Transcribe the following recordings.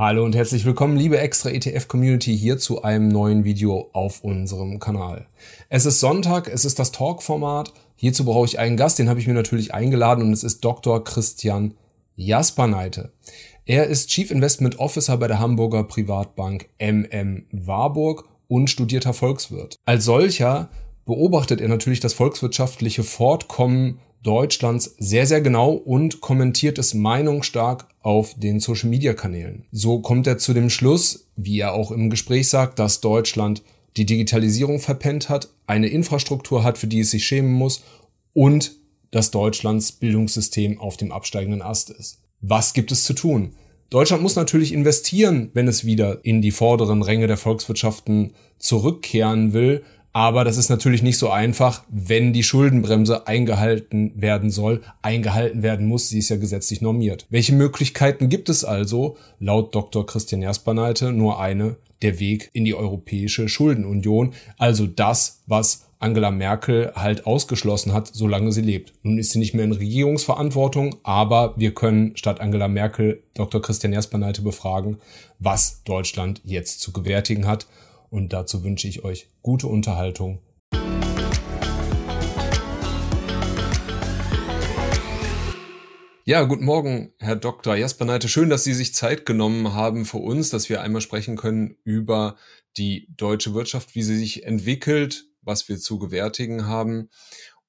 Hallo und herzlich willkommen, liebe extra ETF Community, hier zu einem neuen Video auf unserem Kanal. Es ist Sonntag, es ist das Talk-Format. Hierzu brauche ich einen Gast, den habe ich mir natürlich eingeladen und es ist Dr. Christian Jasperneite. Er ist Chief Investment Officer bei der Hamburger Privatbank MM Warburg und studierter Volkswirt. Als solcher beobachtet er natürlich das volkswirtschaftliche Fortkommen Deutschlands sehr, sehr genau und kommentiert es meinungsstark auf den Social-Media-Kanälen. So kommt er zu dem Schluss, wie er auch im Gespräch sagt, dass Deutschland die Digitalisierung verpennt hat, eine Infrastruktur hat, für die es sich schämen muss und dass Deutschlands Bildungssystem auf dem absteigenden Ast ist. Was gibt es zu tun? Deutschland muss natürlich investieren, wenn es wieder in die vorderen Ränge der Volkswirtschaften zurückkehren will, aber das ist natürlich nicht so einfach, wenn die Schuldenbremse eingehalten werden soll, eingehalten werden muss. Sie ist ja gesetzlich normiert. Welche Möglichkeiten gibt es also? Laut Dr. Christian Jasperneite nur eine, der Weg in die europäische Schuldenunion. Also das, was Angela Merkel halt ausgeschlossen hat, solange sie lebt. Nun ist sie nicht mehr in Regierungsverantwortung, aber wir können statt Angela Merkel Dr. Christian Jasperneite befragen, was Deutschland jetzt zu gewärtigen hat und dazu wünsche ich euch gute Unterhaltung. Ja, guten Morgen, Herr Dr. Jasper Neite. Schön, dass Sie sich Zeit genommen haben für uns, dass wir einmal sprechen können über die deutsche Wirtschaft, wie sie sich entwickelt, was wir zu gewärtigen haben.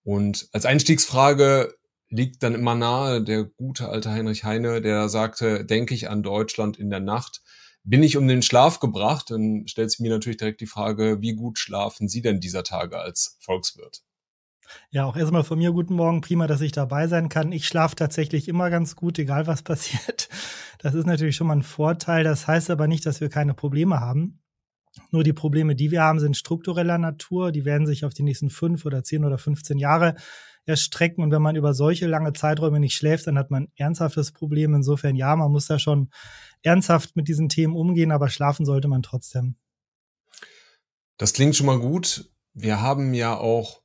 Und als Einstiegsfrage liegt dann immer nahe der gute alte Heinrich Heine, der sagte, denke ich an Deutschland in der Nacht bin ich um den Schlaf gebracht, dann stellt sich mir natürlich direkt die Frage, wie gut schlafen Sie denn dieser Tage als Volkswirt? Ja, auch erstmal von mir guten Morgen. Prima, dass ich dabei sein kann. Ich schlafe tatsächlich immer ganz gut, egal was passiert. Das ist natürlich schon mal ein Vorteil. Das heißt aber nicht, dass wir keine Probleme haben. Nur die Probleme, die wir haben, sind struktureller Natur. Die werden sich auf die nächsten fünf oder zehn oder 15 Jahre erstrecken. Und wenn man über solche lange Zeiträume nicht schläft, dann hat man ein ernsthaftes Problem. Insofern, ja, man muss da schon ernsthaft mit diesen Themen umgehen, aber schlafen sollte man trotzdem. Das klingt schon mal gut. Wir haben ja auch,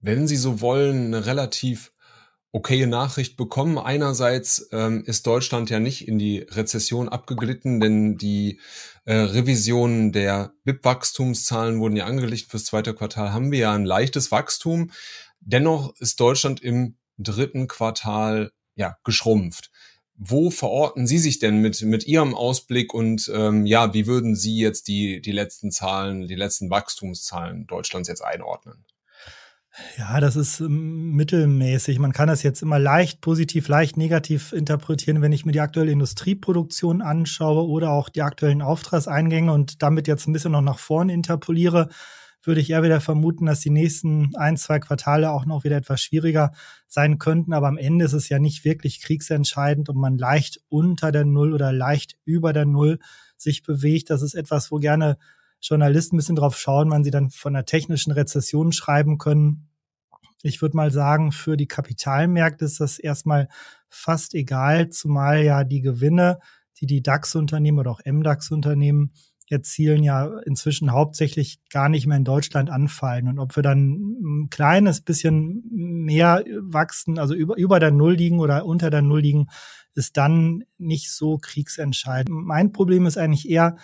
wenn Sie so wollen, eine relativ okaye Nachricht bekommen. Einerseits ähm, ist Deutschland ja nicht in die Rezession abgeglitten, denn die äh, Revisionen der BIP-Wachstumszahlen wurden ja angeglichen fürs zweite Quartal. Haben wir ja ein leichtes Wachstum. Dennoch ist Deutschland im dritten Quartal ja geschrumpft. Wo verorten Sie sich denn mit, mit Ihrem Ausblick und ähm, ja, wie würden Sie jetzt die, die letzten Zahlen, die letzten Wachstumszahlen Deutschlands jetzt einordnen? Ja, das ist ähm, mittelmäßig. Man kann das jetzt immer leicht positiv, leicht negativ interpretieren, wenn ich mir die aktuelle Industrieproduktion anschaue oder auch die aktuellen Auftragseingänge und damit jetzt ein bisschen noch nach vorne interpoliere würde ich eher wieder vermuten, dass die nächsten ein, zwei Quartale auch noch wieder etwas schwieriger sein könnten. Aber am Ende ist es ja nicht wirklich kriegsentscheidend, ob man leicht unter der Null oder leicht über der Null sich bewegt. Das ist etwas, wo gerne Journalisten ein bisschen drauf schauen, wann sie dann von einer technischen Rezession schreiben können. Ich würde mal sagen, für die Kapitalmärkte ist das erstmal fast egal, zumal ja die Gewinne, die die DAX-Unternehmen oder auch MDAX-Unternehmen erzielen, ja inzwischen hauptsächlich gar nicht mehr in Deutschland anfallen. Und ob wir dann ein kleines bisschen mehr wachsen, also über, über der Null liegen oder unter der Null liegen, ist dann nicht so kriegsentscheidend. Mein Problem ist eigentlich eher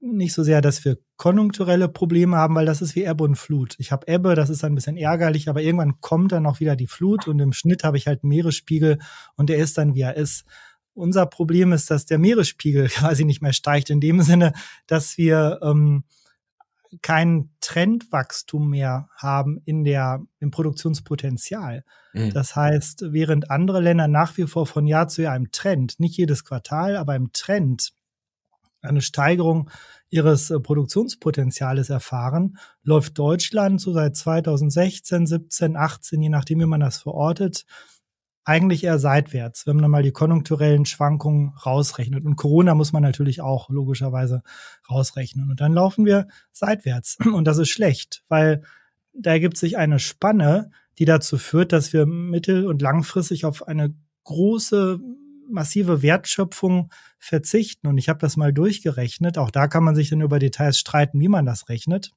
nicht so sehr, dass wir konjunkturelle Probleme haben, weil das ist wie Ebbe und Flut. Ich habe Ebbe, das ist ein bisschen ärgerlich, aber irgendwann kommt dann auch wieder die Flut und im Schnitt habe ich halt Meeresspiegel und der ist dann, wie er ist. Unser Problem ist, dass der Meeresspiegel quasi nicht mehr steigt, in dem Sinne, dass wir ähm, kein Trendwachstum mehr haben in der, im Produktionspotenzial. Mhm. Das heißt, während andere Länder nach wie vor von Jahr zu Jahr im Trend, nicht jedes Quartal, aber im Trend eine Steigerung ihres äh, Produktionspotenziales erfahren, läuft Deutschland so seit 2016, 17, 18, je nachdem, wie man das verortet, eigentlich eher seitwärts, wenn man mal die konjunkturellen Schwankungen rausrechnet. Und Corona muss man natürlich auch logischerweise rausrechnen. Und dann laufen wir seitwärts. Und das ist schlecht, weil da ergibt sich eine Spanne, die dazu führt, dass wir mittel- und langfristig auf eine große, massive Wertschöpfung verzichten. Und ich habe das mal durchgerechnet. Auch da kann man sich dann über Details streiten, wie man das rechnet.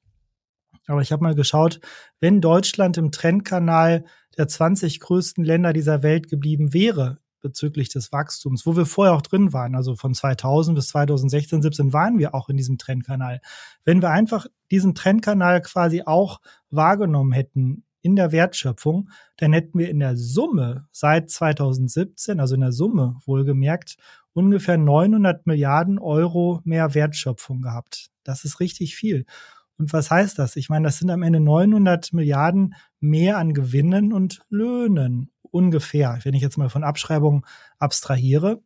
Aber ich habe mal geschaut, wenn Deutschland im Trendkanal der 20 größten Länder dieser Welt geblieben wäre, bezüglich des Wachstums, wo wir vorher auch drin waren. Also von 2000 bis 2016, 17 waren wir auch in diesem Trendkanal. Wenn wir einfach diesen Trendkanal quasi auch wahrgenommen hätten in der Wertschöpfung, dann hätten wir in der Summe seit 2017, also in der Summe wohlgemerkt, ungefähr 900 Milliarden Euro mehr Wertschöpfung gehabt. Das ist richtig viel. Und was heißt das? Ich meine, das sind am Ende 900 Milliarden mehr an Gewinnen und Löhnen ungefähr, wenn ich jetzt mal von Abschreibungen abstrahiere.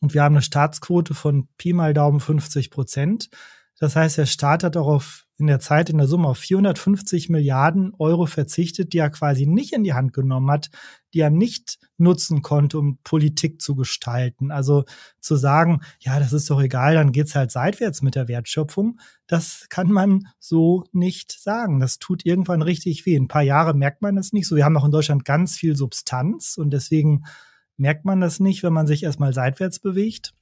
Und wir haben eine Staatsquote von Pi mal Daumen 50 Prozent. Das heißt, der Staat hat darauf in der Zeit in der Summe auf 450 Milliarden Euro verzichtet, die er quasi nicht in die Hand genommen hat, die er nicht nutzen konnte, um Politik zu gestalten. Also zu sagen, ja, das ist doch egal, dann geht's halt seitwärts mit der Wertschöpfung. Das kann man so nicht sagen. Das tut irgendwann richtig weh. Ein paar Jahre merkt man es nicht so. Wir haben auch in Deutschland ganz viel Substanz und deswegen merkt man das nicht, wenn man sich erstmal seitwärts bewegt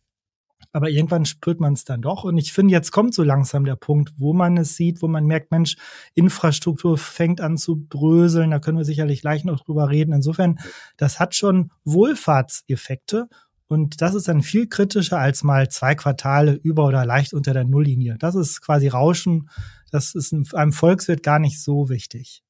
aber irgendwann spürt man es dann doch. Und ich finde, jetzt kommt so langsam der Punkt, wo man es sieht, wo man merkt, Mensch, Infrastruktur fängt an zu bröseln. Da können wir sicherlich gleich noch drüber reden. Insofern, das hat schon Wohlfahrtseffekte. Und das ist dann viel kritischer als mal zwei Quartale über oder leicht unter der Nulllinie. Das ist quasi Rauschen. Das ist einem Volkswirt gar nicht so wichtig.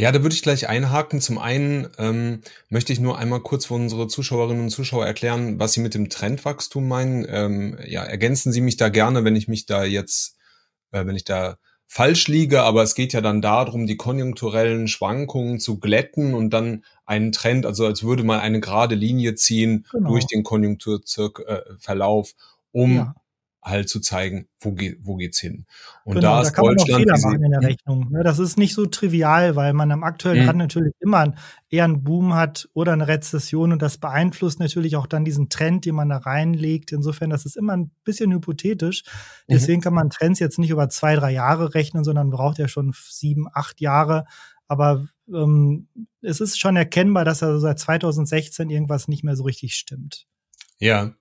Ja, da würde ich gleich einhaken. Zum einen ähm, möchte ich nur einmal kurz für unsere Zuschauerinnen und Zuschauer erklären, was Sie mit dem Trendwachstum meinen. Ähm, ja, ergänzen Sie mich da gerne, wenn ich mich da jetzt, äh, wenn ich da falsch liege, aber es geht ja dann darum, die konjunkturellen Schwankungen zu glätten und dann einen Trend, also als würde man eine gerade Linie ziehen genau. durch den Konjunkturverlauf, äh, um ja halt zu zeigen, wo, geht, wo geht's hin. Und genau, da ist da kann Deutschland man auch Fehler machen in der Rechnung. Ne? Das ist nicht so trivial, weil man am aktuellen mhm. Rand natürlich immer eher einen Boom hat oder eine Rezession und das beeinflusst natürlich auch dann diesen Trend, den man da reinlegt. Insofern, das ist immer ein bisschen hypothetisch. Mhm. Deswegen mhm. kann man Trends jetzt nicht über zwei, drei Jahre rechnen, sondern braucht ja schon sieben, acht Jahre. Aber ähm, es ist schon erkennbar, dass also seit 2016 irgendwas nicht mehr so richtig stimmt. Ja.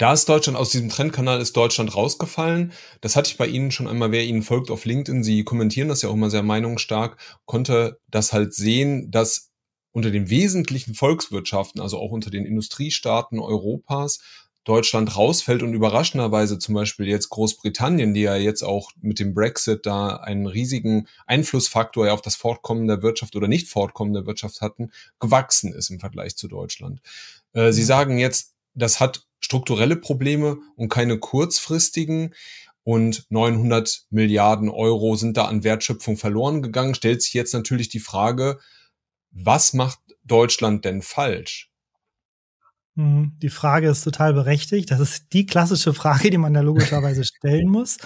Da ist Deutschland, aus diesem Trendkanal ist Deutschland rausgefallen. Das hatte ich bei Ihnen schon einmal, wer Ihnen folgt auf LinkedIn, Sie kommentieren das ja auch immer sehr meinungsstark, konnte das halt sehen, dass unter den wesentlichen Volkswirtschaften, also auch unter den Industriestaaten Europas, Deutschland rausfällt und überraschenderweise zum Beispiel jetzt Großbritannien, die ja jetzt auch mit dem Brexit da einen riesigen Einflussfaktor ja auf das Fortkommen der Wirtschaft oder nicht Fortkommen der Wirtschaft hatten, gewachsen ist im Vergleich zu Deutschland. Äh, Sie sagen jetzt, das hat strukturelle Probleme und keine kurzfristigen. Und 900 Milliarden Euro sind da an Wertschöpfung verloren gegangen. Stellt sich jetzt natürlich die Frage, was macht Deutschland denn falsch? Hm, die Frage ist total berechtigt. Das ist die klassische Frage, die man da logischerweise stellen muss.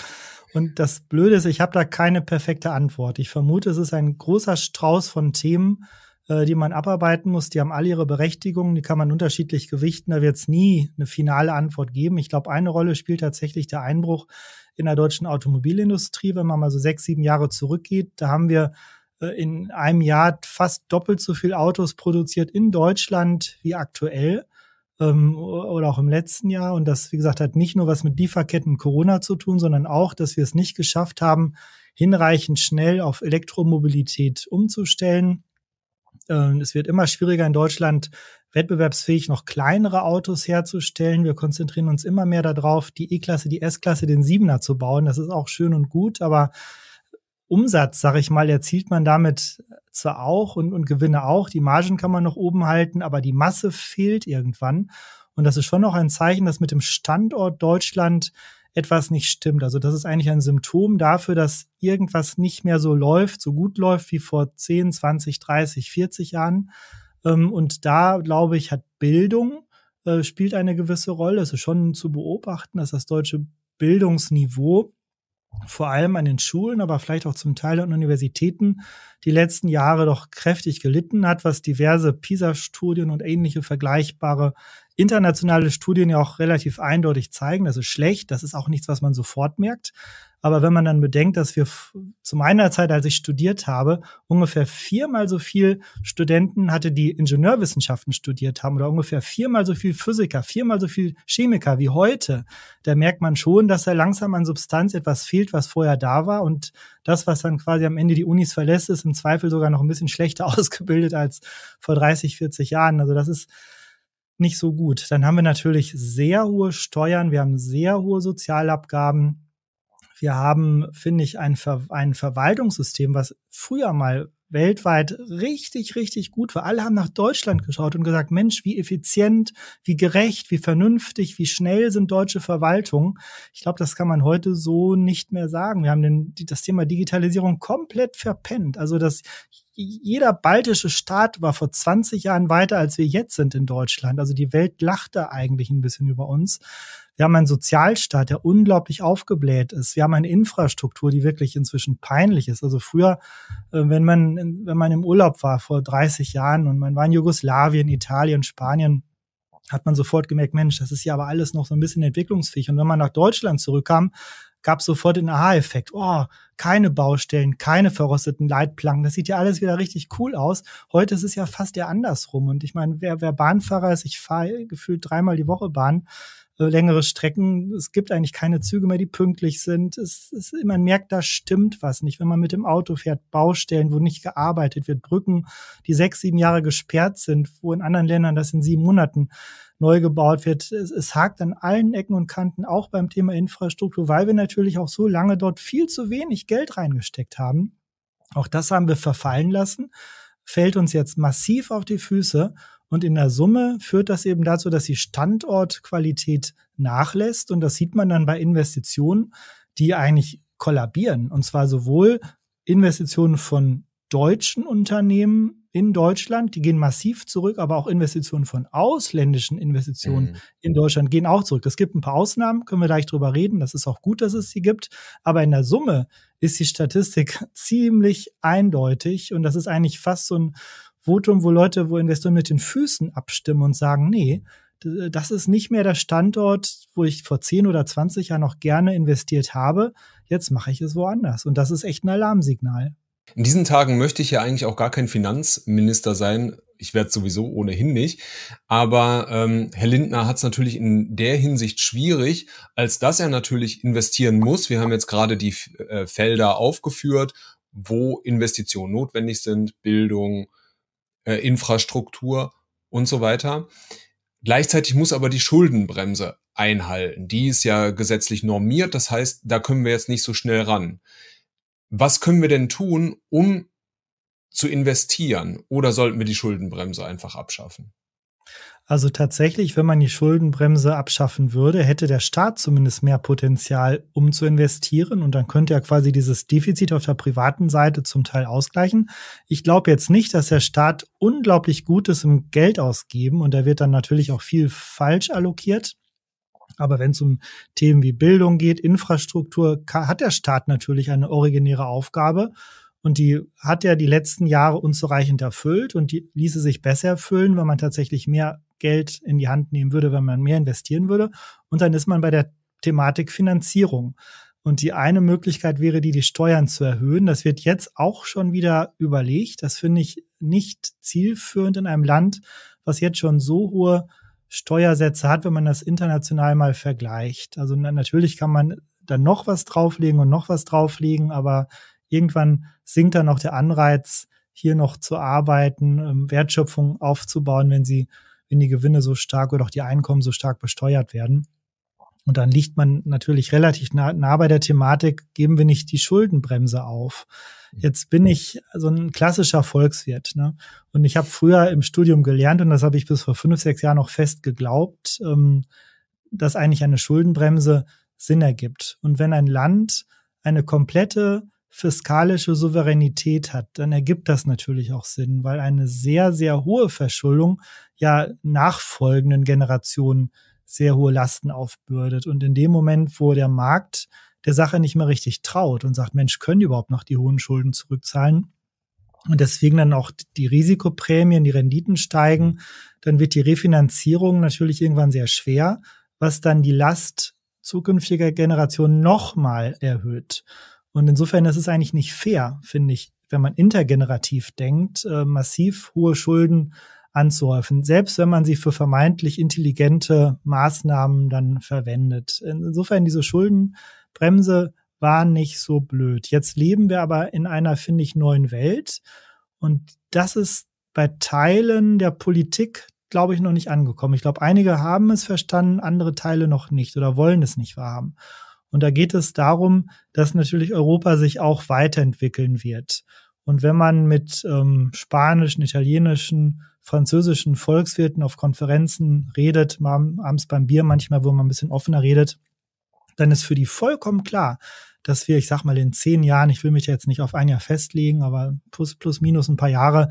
Und das Blöde ist, ich habe da keine perfekte Antwort. Ich vermute, es ist ein großer Strauß von Themen, äh, die man abarbeiten muss. Die haben alle ihre Berechtigung, die kann man unterschiedlich gewichten. Da wird es nie eine finale Antwort geben. Ich glaube, eine Rolle spielt tatsächlich der Einbruch in der deutschen Automobilindustrie, wenn man mal so sechs, sieben Jahre zurückgeht. Da haben wir äh, in einem Jahr fast doppelt so viel Autos produziert in Deutschland wie aktuell ähm, oder auch im letzten Jahr. Und das, wie gesagt, hat nicht nur was mit Lieferketten und Corona zu tun, sondern auch, dass wir es nicht geschafft haben, hinreichend schnell auf Elektromobilität umzustellen. Ähm, es wird immer schwieriger in Deutschland wettbewerbsfähig noch kleinere Autos herzustellen. Wir konzentrieren uns immer mehr darauf, die E-Klasse, die S-Klasse, den Siebener zu bauen. Das ist auch schön und gut, aber Umsatz, sage ich mal, erzielt man damit zwar auch und, und Gewinne auch. Die Margen kann man noch oben halten, aber die Masse fehlt irgendwann. Und das ist schon noch ein Zeichen, dass mit dem Standort Deutschland etwas nicht stimmt. Also das ist eigentlich ein Symptom dafür, dass irgendwas nicht mehr so läuft, so gut läuft wie vor 10, 20, 30, 40 Jahren. Ähm, und da, glaube ich, hat Bildung äh, spielt eine gewisse Rolle. Es ist schon zu beobachten, dass das deutsche Bildungsniveau vor allem an den Schulen, aber vielleicht auch zum Teil an Universitäten die letzten Jahre doch kräftig gelitten hat, was diverse PISA-Studien und ähnliche vergleichbare internationale Studien ja auch relativ eindeutig zeigen. Das ist schlecht, das ist auch nichts, was man sofort merkt. Aber wenn man dann bedenkt, dass wir zu meiner Zeit, als ich studiert habe, ungefähr viermal so viel Studenten hatte, die Ingenieurwissenschaften studiert haben oder ungefähr viermal so viel Physiker, viermal so viel Chemiker wie heute, da merkt man schon, dass da langsam an Substanz etwas fehlt, was vorher da war. Und das, was dann quasi am Ende die Unis verlässt, ist im Zweifel sogar noch ein bisschen schlechter ausgebildet als vor 30, 40 Jahren. Also das ist nicht so gut. Dann haben wir natürlich sehr hohe Steuern, wir haben sehr hohe Sozialabgaben. Wir haben, finde ich, ein, Ver ein Verwaltungssystem, was früher mal weltweit richtig, richtig gut war. Alle haben nach Deutschland geschaut und gesagt, Mensch, wie effizient, wie gerecht, wie vernünftig, wie schnell sind deutsche Verwaltungen. Ich glaube, das kann man heute so nicht mehr sagen. Wir haben den, das Thema Digitalisierung komplett verpennt. Also das jeder baltische Staat war vor 20 Jahren weiter, als wir jetzt sind in Deutschland. Also die Welt lachte eigentlich ein bisschen über uns. Wir haben einen Sozialstaat, der unglaublich aufgebläht ist. Wir haben eine Infrastruktur, die wirklich inzwischen peinlich ist. Also früher, äh, wenn man, wenn man im Urlaub war vor 30 Jahren und man war in Jugoslawien, Italien, Spanien, hat man sofort gemerkt, Mensch, das ist ja aber alles noch so ein bisschen entwicklungsfähig. Und wenn man nach Deutschland zurückkam, gab sofort den Aha-Effekt. Oh, keine Baustellen, keine verrosteten Leitplanken. Das sieht ja alles wieder richtig cool aus. Heute ist es ja fast ja andersrum. Und ich meine, wer, wer Bahnfahrer ist, ich fahre gefühlt dreimal die Woche Bahn, längere Strecken. Es gibt eigentlich keine Züge mehr, die pünktlich sind. Es, es, man merkt, da stimmt was nicht. Wenn man mit dem Auto fährt, Baustellen, wo nicht gearbeitet wird, Brücken, die sechs, sieben Jahre gesperrt sind, wo in anderen Ländern das in sieben Monaten neu gebaut wird. Es, es hakt an allen Ecken und Kanten, auch beim Thema Infrastruktur, weil wir natürlich auch so lange dort viel zu wenig Geld reingesteckt haben. Auch das haben wir verfallen lassen, fällt uns jetzt massiv auf die Füße. Und in der Summe führt das eben dazu, dass die Standortqualität nachlässt. Und das sieht man dann bei Investitionen, die eigentlich kollabieren. Und zwar sowohl Investitionen von deutschen Unternehmen in Deutschland, die gehen massiv zurück, aber auch Investitionen von ausländischen Investitionen mhm. in Deutschland gehen auch zurück. Es gibt ein paar Ausnahmen, können wir gleich drüber reden. Das ist auch gut, dass es sie gibt. Aber in der Summe ist die Statistik ziemlich eindeutig und das ist eigentlich fast so ein Votum, wo Leute, wo Investoren mit den Füßen abstimmen und sagen, nee, das ist nicht mehr der Standort, wo ich vor 10 oder 20 Jahren noch gerne investiert habe. Jetzt mache ich es woanders. Und das ist echt ein Alarmsignal. In diesen Tagen möchte ich ja eigentlich auch gar kein Finanzminister sein. Ich werde sowieso ohnehin nicht. Aber ähm, Herr Lindner hat es natürlich in der Hinsicht schwierig, als dass er natürlich investieren muss. Wir haben jetzt gerade die äh, Felder aufgeführt, wo Investitionen notwendig sind, Bildung, äh, Infrastruktur und so weiter. Gleichzeitig muss aber die Schuldenbremse einhalten. Die ist ja gesetzlich normiert, das heißt, da können wir jetzt nicht so schnell ran. Was können wir denn tun, um zu investieren? Oder sollten wir die Schuldenbremse einfach abschaffen? Also tatsächlich, wenn man die Schuldenbremse abschaffen würde, hätte der Staat zumindest mehr Potenzial, um zu investieren. Und dann könnte er quasi dieses Defizit auf der privaten Seite zum Teil ausgleichen. Ich glaube jetzt nicht, dass der Staat unglaublich gut ist im Geld ausgeben. Und da wird dann natürlich auch viel falsch allokiert. Aber wenn es um Themen wie Bildung geht, Infrastruktur, hat der Staat natürlich eine originäre Aufgabe. Und die hat er die letzten Jahre unzureichend erfüllt und die ließe sich besser erfüllen, wenn man tatsächlich mehr Geld in die Hand nehmen würde, wenn man mehr investieren würde. Und dann ist man bei der Thematik Finanzierung. Und die eine Möglichkeit wäre die, die Steuern zu erhöhen. Das wird jetzt auch schon wieder überlegt. Das finde ich nicht zielführend in einem Land, was jetzt schon so hohe Steuersätze hat, wenn man das international mal vergleicht. Also natürlich kann man dann noch was drauflegen und noch was drauflegen, aber irgendwann sinkt dann auch der Anreiz, hier noch zu arbeiten, ähm, Wertschöpfung aufzubauen, wenn sie, wenn die Gewinne so stark oder auch die Einkommen so stark besteuert werden. Und dann liegt man natürlich relativ nah, nah bei der Thematik, geben wir nicht die Schuldenbremse auf. Jetzt bin ich so ein klassischer Volkswirt. Ne? Und ich habe früher im Studium gelernt, und das habe ich bis vor fünf, sechs Jahren noch fest geglaubt, ähm, dass eigentlich eine Schuldenbremse Sinn ergibt. Und wenn ein Land eine komplette fiskalische Souveränität hat, dann ergibt das natürlich auch Sinn, weil eine sehr, sehr hohe Verschuldung ja nachfolgenden Generationen sehr hohe Lasten aufbürdet. Und in dem Moment, wo der Markt der Sache nicht mehr richtig traut und sagt, Mensch, können die überhaupt noch die hohen Schulden zurückzahlen? Und deswegen dann auch die Risikoprämien, die Renditen steigen, dann wird die Refinanzierung natürlich irgendwann sehr schwer, was dann die Last zukünftiger Generationen nochmal erhöht. Und insofern ist es eigentlich nicht fair, finde ich, wenn man intergenerativ denkt, äh, massiv hohe Schulden anzuhäufen, selbst wenn man sie für vermeintlich intelligente Maßnahmen dann verwendet. Insofern diese Schuldenbremse war nicht so blöd. Jetzt leben wir aber in einer, finde ich, neuen Welt. Und das ist bei Teilen der Politik glaube ich, noch nicht angekommen. Ich glaube, einige haben es verstanden, andere Teile noch nicht oder wollen es nicht wahrhaben. Und da geht es darum, dass natürlich Europa sich auch weiterentwickeln wird. Und wenn man mit ähm, spanischen, italienischen, französischen Volkswirten auf Konferenzen redet, mal abends beim Bier manchmal, wo man ein bisschen offener redet, dann ist für die vollkommen klar, dass wir, ich sag mal, in zehn Jahren, ich will mich jetzt nicht auf ein Jahr festlegen, aber plus, plus minus ein paar Jahre,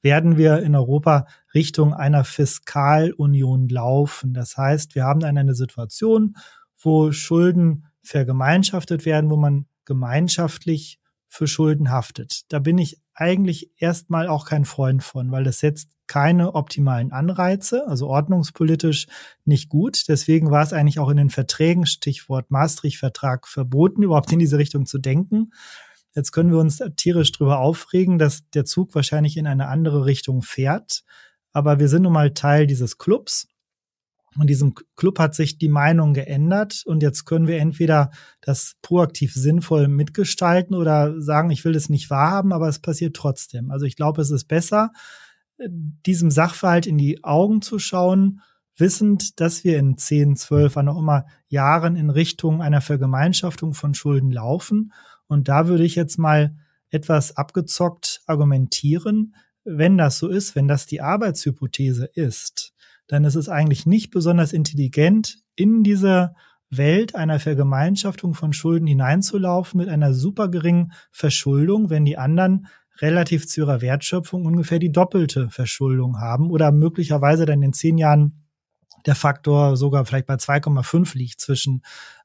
werden wir in Europa Richtung einer Fiskalunion laufen. Das heißt, wir haben dann eine Situation, wo Schulden vergemeinschaftet werden, wo man gemeinschaftlich für Schulden haftet. Da bin ich eigentlich erstmal auch kein Freund von, weil das setzt keine optimalen Anreize, also ordnungspolitisch nicht gut. Deswegen war es eigentlich auch in den Verträgen, Stichwort Maastricht-Vertrag, verboten, überhaupt in diese Richtung zu denken. Jetzt können wir uns tierisch drüber aufregen, dass der Zug wahrscheinlich in eine andere Richtung fährt. Aber wir sind nun mal Teil dieses Clubs. Und diesem Club hat sich die Meinung geändert und jetzt können wir entweder das proaktiv sinnvoll mitgestalten oder sagen, ich will es nicht wahrhaben, aber es passiert trotzdem. Also ich glaube, es ist besser, diesem Sachverhalt in die Augen zu schauen, wissend, dass wir in 10, 12, wann auch immer Jahren in Richtung einer Vergemeinschaftung von Schulden laufen. Und da würde ich jetzt mal etwas abgezockt argumentieren, wenn das so ist, wenn das die Arbeitshypothese ist, dann ist es eigentlich nicht besonders intelligent, in diese Welt einer Vergemeinschaftung von Schulden hineinzulaufen mit einer super geringen Verschuldung, wenn die anderen relativ zu ihrer Wertschöpfung ungefähr die doppelte Verschuldung haben oder möglicherweise dann in zehn Jahren der Faktor sogar vielleicht bei 2,5 liegt zwischen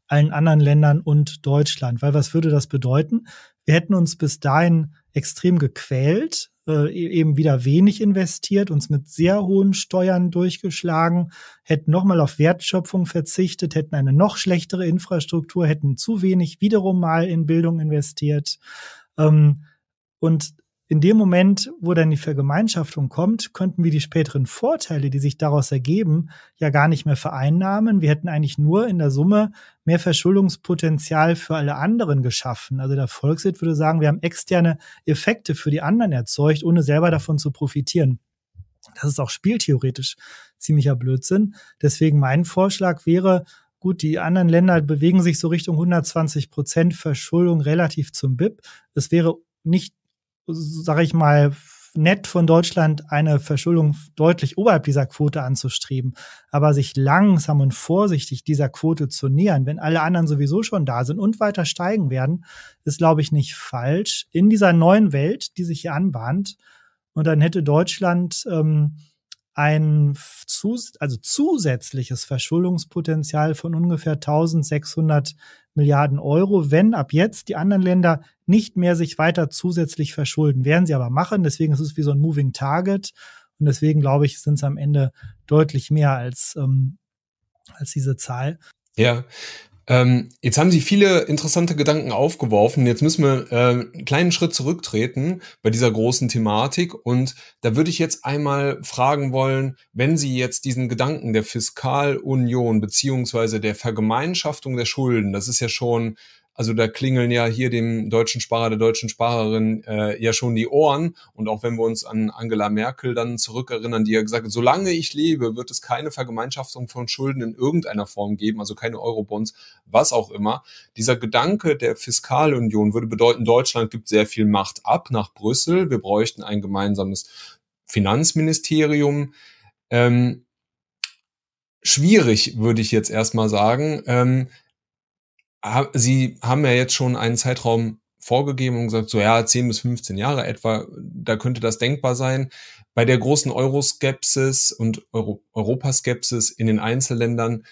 allen anderen Ländern und Deutschland. Weil was würde das bedeuten? Wir hätten uns bis dahin extrem gequält äh, e-, eben wieder wenig investiert, uns mit sehr hohen Steuern durchgeschlagen, hätten nochmal auf Wertschöpfung verzichtet, hätten eine noch schlechtere Infrastruktur, hätten zu wenig wiederum mal in Bildung investiert. Ähm, und in dem Moment, wo dann die Vergemeinschaftung kommt, könnten wir die späteren Vorteile, die sich daraus ergeben, ja gar nicht mehr vereinnahmen. Wir hätten eigentlich nur in der Summe mehr Verschuldungspotenzial für alle anderen geschaffen. Also der Volkswirt würde sagen, wir haben externe Effekte für die anderen erzeugt, ohne selber davon zu profitieren. Das ist auch spieltheoretisch ziemlicher Blödsinn. Deswegen mein Vorschlag wäre, gut, die anderen Länder bewegen sich so Richtung 120 Prozent Verschuldung relativ zum BIP. Es wäre nicht sage ich mal, nett von Deutschland eine Verschuldung deutlich oberhalb dieser Quote anzustreben, aber sich langsam und vorsichtig dieser Quote zu nähern, wenn alle anderen sowieso schon da sind und weiter steigen werden, ist, glaube ich, nicht falsch in dieser neuen Welt, die sich hier anbahnt. Und dann hätte Deutschland ähm, ein zus also zusätzliches Verschuldungspotenzial von ungefähr 1600 Milliarden Euro, wenn ab jetzt die anderen Länder nicht mehr sich weiter zusätzlich verschulden. Werden sie aber machen, deswegen ist es wie so ein Moving Target und deswegen glaube ich, sind es am Ende deutlich mehr als, ähm, als diese Zahl. Ja, ähm, jetzt haben Sie viele interessante Gedanken aufgeworfen. Jetzt müssen wir äh, einen kleinen Schritt zurücktreten bei dieser großen Thematik. Und da würde ich jetzt einmal fragen wollen, wenn Sie jetzt diesen Gedanken der Fiskalunion beziehungsweise der Vergemeinschaftung der Schulden, das ist ja schon also da klingeln ja hier dem deutschen Sparer, der deutschen Sparerin äh, ja schon die Ohren. Und auch wenn wir uns an Angela Merkel dann zurückerinnern, die ja gesagt hat, solange ich lebe, wird es keine Vergemeinschaftung von Schulden in irgendeiner Form geben, also keine Eurobonds, was auch immer. Dieser Gedanke der Fiskalunion würde bedeuten, Deutschland gibt sehr viel Macht ab nach Brüssel. Wir bräuchten ein gemeinsames Finanzministerium. Ähm, schwierig, würde ich jetzt erstmal sagen. Ähm, Sie haben ja jetzt schon einen Zeitraum vorgegeben und gesagt, so ja, 10 bis 15 Jahre etwa, da könnte das denkbar sein. Bei der großen Euroskepsis und Euro Europaskepsis in den Einzelländern,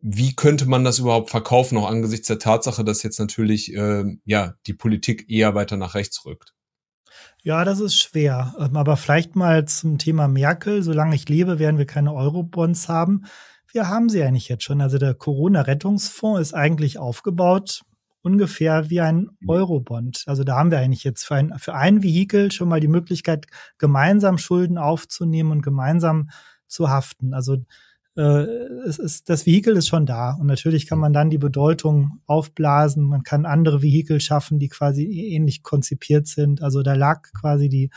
wie könnte man das überhaupt verkaufen, auch angesichts der Tatsache, dass jetzt natürlich äh, ja die Politik eher weiter nach rechts rückt? Ja, das ist schwer. Ähm, aber vielleicht mal zum Thema Merkel. Solange ich lebe, werden wir keine Eurobonds haben wir haben sie eigentlich jetzt schon. Also der Corona-Rettungsfonds ist eigentlich aufgebaut ungefähr wie ein Eurobond. Also da haben wir eigentlich jetzt für ein, für ein Vehikel schon mal die Möglichkeit, gemeinsam Schulden aufzunehmen und gemeinsam zu haften. Also äh, es ist, das Vehikel ist schon da und natürlich kann man dann die Bedeutung aufblasen. Man kann andere Vehikel schaffen, die quasi ähnlich konzipiert sind. Also da lag quasi die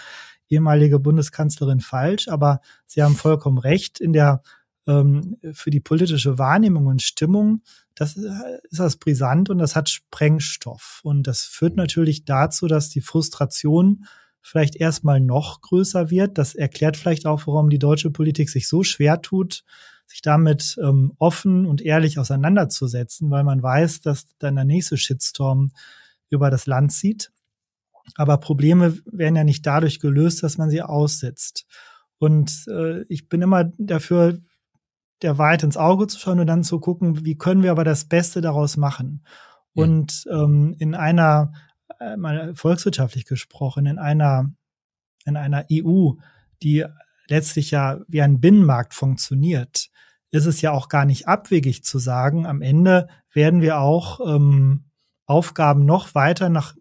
ehemalige Bundeskanzlerin falsch, aber Sie haben vollkommen recht in der ähm, für die politische Wahrnehmung und Stimmung, das äh, ist das brisant und das hat Sprengstoff. Und das führt natürlich dazu, dass die Frustration vielleicht erstmal noch größer wird. Das erklärt vielleicht auch, warum die deutsche Politik sich so schwer tut, sich damit ähm, offen und ehrlich auseinanderzusetzen, weil man weiß, dass dann der nächste Shitstorm über das Land zieht. Aber Probleme werden ja nicht dadurch gelöst, dass man sie aussetzt. Und äh, ich bin immer dafür, der Wahrheit ins Auge zu schauen und dann zu gucken, wie können wir aber das Beste daraus machen. Ja. Und ähm, in einer, äh, mal volkswirtschaftlich gesprochen, in einer, in einer EU, die letztlich ja wie ein Binnenmarkt funktioniert, ist es ja auch gar nicht abwegig zu sagen, am Ende werden wir auch ähm, Aufgaben noch weiter nach,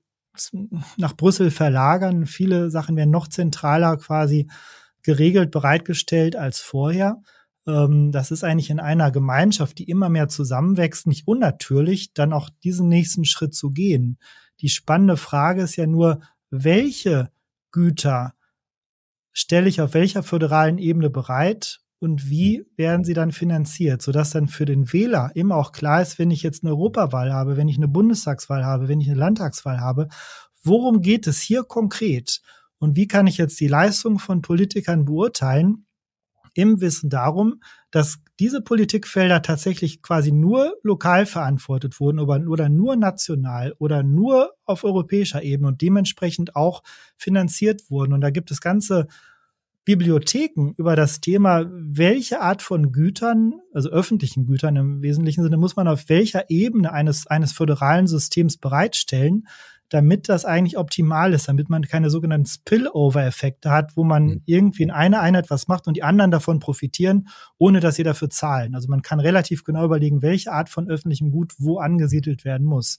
nach Brüssel verlagern. Viele Sachen werden noch zentraler quasi geregelt, bereitgestellt als vorher. Ähm, das ist eigentlich in einer Gemeinschaft, die immer mehr zusammenwächst, nicht unnatürlich, dann auch diesen nächsten Schritt zu gehen. Die spannende Frage ist ja nur, welche Güter stelle ich auf welcher föderalen Ebene bereit und wie werden sie dann finanziert, sodass dann für den Wähler immer auch klar ist, wenn ich jetzt eine Europawahl habe, wenn ich eine Bundestagswahl habe, wenn ich eine Landtagswahl habe, worum geht es hier konkret und wie kann ich jetzt die Leistung von Politikern beurteilen im Wissen darum, dass diese Politikfelder tatsächlich quasi nur lokal verantwortet wurden oder nur national oder nur auf europäischer Ebene und dementsprechend auch finanziert wurden. Und da gibt es ganze Bibliotheken über das Thema, welche Art von Gütern, also öffentlichen Gütern im wesentlichen Sinne, muss man auf welcher Ebene eines, eines föderalen Systems bereitstellen, damit das eigentlich optimal ist, damit man keine sogenannten Spillover-Effekte hat, wo man mhm. irgendwie in einer Einheit was macht und die anderen davon profitieren, ohne dass sie dafür zahlen. Also man kann relativ genau überlegen, welche Art von öffentlichem Gut wo angesiedelt werden muss.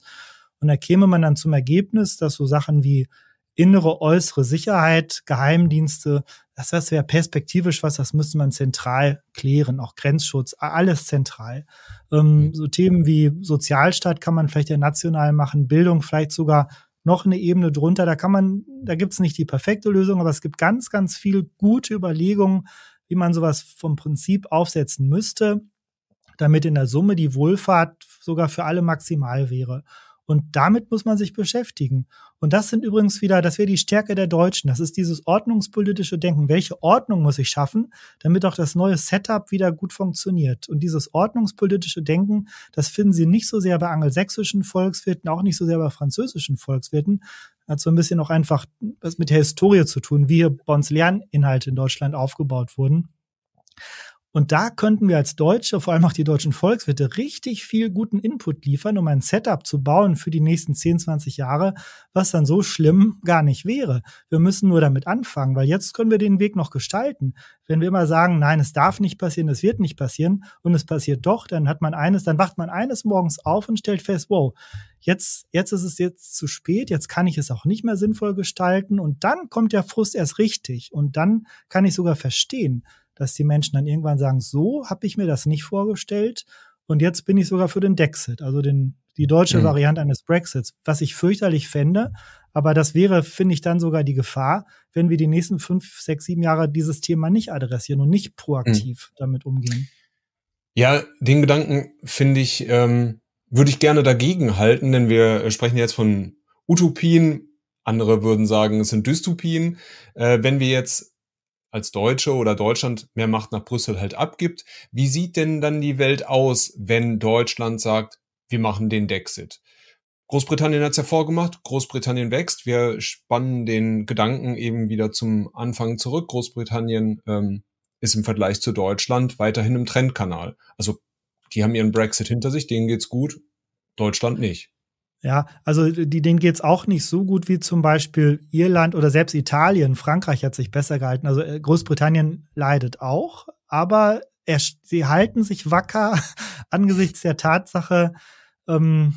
Und da käme man dann zum Ergebnis, dass so Sachen wie innere, äußere Sicherheit, Geheimdienste, das, das wäre perspektivisch was, das müsste man zentral klären, auch Grenzschutz, alles zentral. Ähm, mhm. so Themen wie Sozialstaat kann man vielleicht ja national machen, Bildung vielleicht sogar noch eine Ebene drunter. Da kann man, da gibt es nicht die perfekte Lösung, aber es gibt ganz, ganz viel gute Überlegungen, wie man sowas vom Prinzip aufsetzen müsste, damit in der Summe die Wohlfahrt sogar für alle maximal wäre. Und damit muss man sich beschäftigen. Und das sind übrigens wieder, das wäre die Stärke der Deutschen. Das ist dieses ordnungspolitische Denken. Welche Ordnung muss ich schaffen, damit auch das neue Setup wieder gut funktioniert? Und dieses ordnungspolitische Denken, das finden Sie nicht so sehr bei angelsächsischen Volkswirten, auch nicht so sehr bei französischen Volkswirten. Hat so ein bisschen auch einfach was mit der Historie zu tun, wie hier bei uns Lerninhalte in Deutschland aufgebaut wurden. Und da könnten wir als Deutsche, vor allem auch die deutschen Volkswirte, richtig viel guten Input liefern, um ein Setup zu bauen für die nächsten 10, 20 Jahre, was dann so schlimm gar nicht wäre. Wir müssen nur damit anfangen, weil jetzt können wir den Weg noch gestalten. Wenn wir immer sagen, nein, es darf nicht passieren, es wird nicht passieren und es passiert doch, dann hat man eines, dann wacht man eines Morgens auf und stellt fest, wow, jetzt, jetzt ist es jetzt zu spät, jetzt kann ich es auch nicht mehr sinnvoll gestalten und dann kommt der Frust erst richtig und dann kann ich sogar verstehen, dass die Menschen dann irgendwann sagen, so habe ich mir das nicht vorgestellt und jetzt bin ich sogar für den Dexit, also den, die deutsche mhm. Variante eines Brexits, was ich fürchterlich fände. Aber das wäre, finde ich, dann sogar die Gefahr, wenn wir die nächsten fünf, sechs, sieben Jahre dieses Thema nicht adressieren und nicht proaktiv mhm. damit umgehen. Ja, den Gedanken finde ich, ähm, würde ich gerne dagegen halten, denn wir sprechen jetzt von Utopien. Andere würden sagen, es sind Dystopien. Äh, wenn wir jetzt als Deutsche oder Deutschland mehr Macht nach Brüssel halt abgibt. Wie sieht denn dann die Welt aus, wenn Deutschland sagt, wir machen den Dexit? Großbritannien hat es ja vorgemacht, Großbritannien wächst, wir spannen den Gedanken eben wieder zum Anfang zurück. Großbritannien ähm, ist im Vergleich zu Deutschland weiterhin im Trendkanal. Also die haben ihren Brexit hinter sich, denen geht's gut, Deutschland nicht. Ja, also die, denen geht's auch nicht so gut wie zum Beispiel Irland oder selbst Italien. Frankreich hat sich besser gehalten. Also äh, Großbritannien leidet auch, aber er, sie halten sich wacker angesichts der Tatsache, ähm,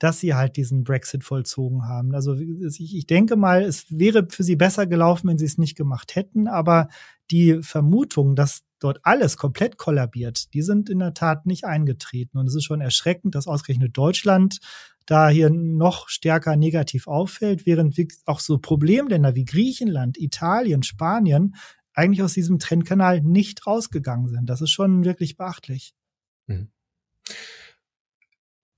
dass sie halt diesen Brexit vollzogen haben. Also ich, ich denke mal, es wäre für sie besser gelaufen, wenn sie es nicht gemacht hätten, aber die Vermutung, dass dort alles komplett kollabiert, die sind in der Tat nicht eingetreten. Und es ist schon erschreckend, dass ausgerechnet Deutschland da hier noch stärker negativ auffällt, während auch so Problemländer wie Griechenland, Italien, Spanien eigentlich aus diesem Trendkanal nicht rausgegangen sind. Das ist schon wirklich beachtlich. Mhm.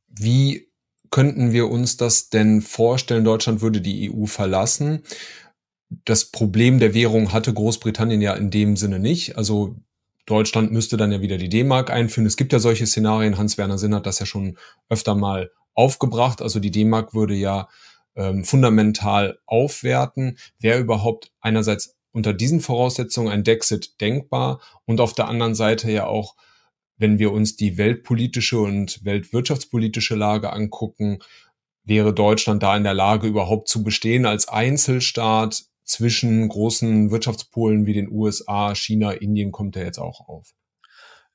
Wie könnten wir uns das denn vorstellen? Deutschland würde die EU verlassen. Das Problem der Währung hatte Großbritannien ja in dem Sinne nicht. Also Deutschland müsste dann ja wieder die D-Mark einführen. Es gibt ja solche Szenarien. Hans-Werner Sinn hat das ja schon öfter mal aufgebracht. Also die D-Mark würde ja ähm, fundamental aufwerten. Wäre überhaupt einerseits unter diesen Voraussetzungen ein Dexit denkbar und auf der anderen Seite ja auch, wenn wir uns die weltpolitische und weltwirtschaftspolitische Lage angucken, wäre Deutschland da in der Lage, überhaupt zu bestehen als Einzelstaat zwischen großen Wirtschaftspolen wie den USA, China, Indien kommt ja jetzt auch auf.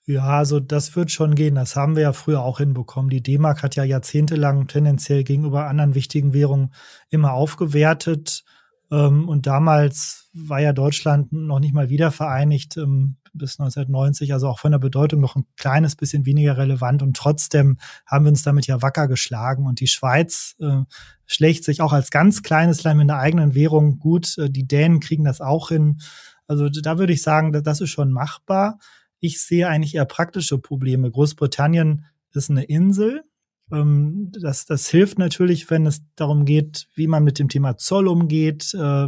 Ja, also das wird schon gehen. Das haben wir ja früher auch hinbekommen. Die D-Mark hat ja jahrzehntelang tendenziell gegenüber anderen wichtigen Währungen immer aufgewertet. Ähm, und damals war ja Deutschland noch nicht mal wieder vereinigt ähm, bis 1990, also auch von der Bedeutung noch ein kleines bisschen weniger relevant. Und trotzdem haben wir uns damit ja wacker geschlagen. Und die Schweiz äh, schlägt sich auch als ganz kleines Land mit einer eigenen Währung gut. Äh, die Dänen kriegen das auch hin. Also da würde ich sagen, das ist schon machbar. Ich sehe eigentlich eher praktische Probleme. Großbritannien ist eine Insel. Ähm, das, das hilft natürlich, wenn es darum geht, wie man mit dem Thema Zoll umgeht. Äh,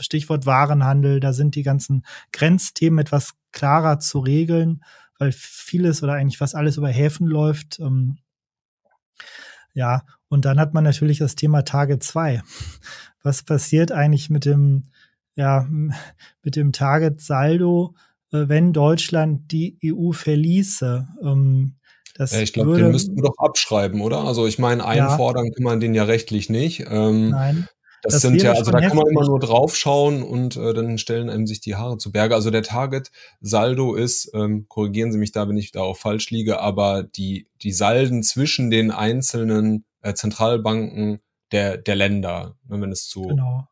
Stichwort Warenhandel, da sind die ganzen Grenzthemen etwas klarer zu regeln, weil vieles oder eigentlich fast alles über Häfen läuft. Ähm, ja, und dann hat man natürlich das Thema Tage zwei. Was passiert eigentlich mit dem, ja, mit dem Target-Saldo, wenn Deutschland die EU verließe? Ähm, das ich glaube, den müssten wir doch abschreiben, oder? Also ich meine, einfordern ja. kann man den ja rechtlich nicht. Ähm, Nein. Das, das sind ja, also da kann man immer nur draufschauen und äh, dann stellen einem sich die Haare zu Berge. Also der Target-Saldo ist, ähm, korrigieren Sie mich da, wenn ich da auch falsch liege, aber die, die Salden zwischen den einzelnen äh, Zentralbanken der, der Länder, ne, wenn es zu genau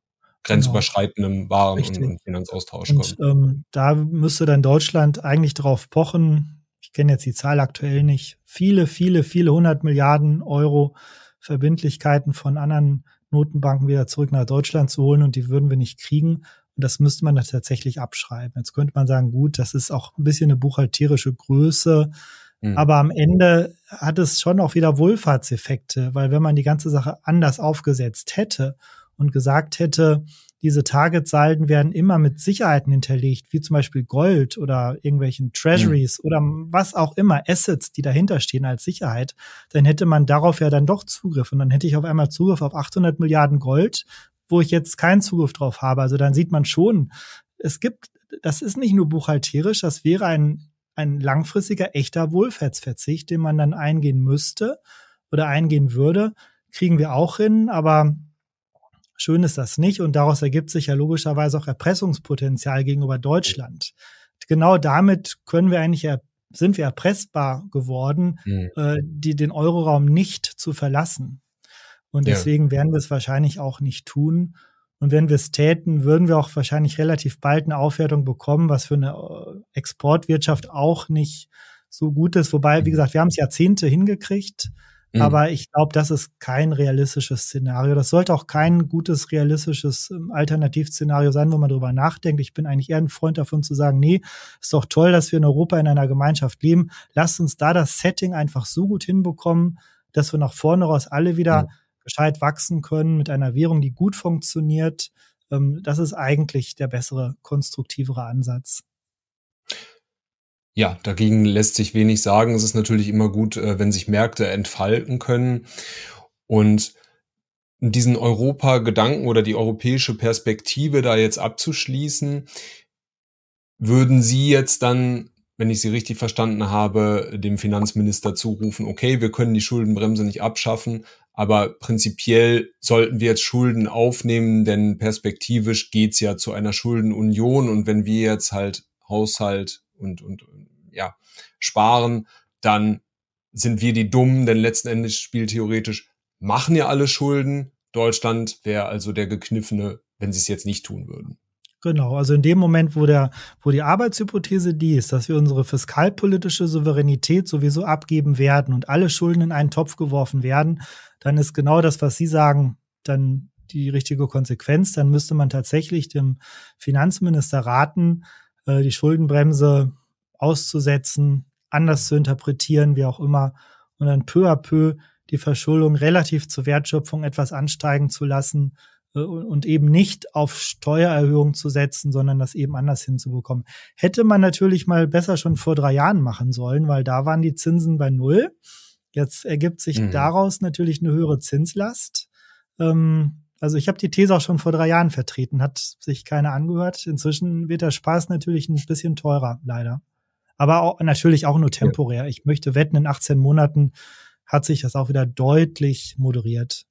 grenzüberschreitendem Waren- und, und, Finanzaustausch und, kommt. Ähm, da müsste dann Deutschland eigentlich drauf pochen, ich kenne jetzt die Zahl aktuell nicht, viele, viele, viele hundert Milliarden Euro Verbindlichkeiten von anderen Notenbanken wieder zurück nach Deutschland zu holen und die würden wir nicht kriegen. Und das müsste man da tatsächlich abschreiben. Jetzt könnte man sagen, gut, das ist auch ein bisschen eine buchhalterische Größe. Mhm. Aber am Ende hat es schon auch wieder Wohlfahrtseffekte, weil wenn man die ganze Sache anders aufgesetzt hätte und gesagt hätte, diese Target-Salden werden immer mit Sicherheiten hinterlegt, wie zum Beispiel Gold oder irgendwelchen Treasuries mhm. oder was auch immer, Assets, die dahinter stehen als Sicherheit, dann hätte man darauf ja dann doch Zugriff. Und dann hätte ich auf einmal Zugriff auf 800 Milliarden Gold, wo ich jetzt keinen Zugriff drauf habe. Also dann sieht man schon, es gibt, das ist nicht nur buchhalterisch, das wäre ein, ein langfristiger, echter Wohlfahrtsverzicht, den man dann eingehen müsste oder eingehen würde. Kriegen wir auch hin, aber Schön ist das nicht und daraus ergibt sich ja logischerweise auch Erpressungspotenzial gegenüber Deutschland. Genau damit können wir eigentlich sind wir erpressbar geworden, mhm. äh, die, den Euroraum nicht zu verlassen. Und deswegen ja. werden wir es wahrscheinlich auch nicht tun. Und wenn wir es täten, würden wir auch wahrscheinlich relativ bald eine Aufwertung bekommen, was für eine äh, Exportwirtschaft auch nicht so gut ist. Wobei, wie mhm. gesagt, wir haben es Jahrzehnte hingekriegt. Mhm. Aber ich glaube, das ist kein realistisches Szenario. Das sollte auch kein gutes, realistisches ähm, Alternativszenario sein, wo man darüber nachdenkt. Ich bin eigentlich eher ein Freund davon zu sagen, nee, ist doch toll, dass wir in Europa in einer Gemeinschaft leben. Lasst uns da das Setting einfach so gut hinbekommen, dass wir nach vorne raus alle wieder mhm. gescheit wachsen können mit einer Währung, die gut funktioniert. Ähm, das ist eigentlich der bessere, konstruktivere Ansatz ja, dagegen lässt sich wenig sagen. Es ist natürlich immer gut, äh, wenn sich Märkte entfalten können. Und diesen Europa-Gedanken oder die europäische Perspektive da jetzt abzuschließen, würden Sie jetzt dann, wenn ich Sie richtig verstanden habe, dem Finanzminister zurufen, okay, wir können die Schuldenbremse nicht abschaffen, aber prinzipiell sollten wir jetzt Schulden aufnehmen, denn perspektivisch geht's ja zu einer Schuldenunion und wenn wir jetzt halt Haushalt und, und ja, sparen, dann sind wir die Dummen, denn letzten Endes spieltheoretisch machen ja alle Schulden. Deutschland wäre also der Gekniffene, wenn sie es jetzt nicht tun würden. Genau, also in dem Moment, wo der, wo die Arbeitshypothese die ist, dass wir unsere fiskalpolitische Souveränität sowieso abgeben werden und alle Schulden in einen Topf geworfen werden, dann ist genau das, was Sie sagen, dann die richtige Konsequenz. Dann müsste man tatsächlich dem Finanzminister raten, äh, die Schuldenbremse auszusetzen, anders zu interpretieren, wie auch immer, und dann peu à peu die Verschuldung relativ zur Wertschöpfung etwas ansteigen zu lassen äh, und eben nicht auf Steuererhöhungen zu setzen, sondern das eben anders hinzubekommen. Hätte man natürlich mal besser schon vor drei Jahren machen sollen, weil da waren die Zinsen bei null. Jetzt ergibt sich mhm. daraus natürlich eine höhere Zinslast. Ähm, also ich habe die These auch schon vor drei Jahren vertreten, hat sich keiner angehört. Inzwischen wird der Spaß natürlich ein bisschen teurer, leider. Aber auch, natürlich auch nur temporär. Ich möchte wetten, in 18 Monaten hat sich das auch wieder deutlich moderiert.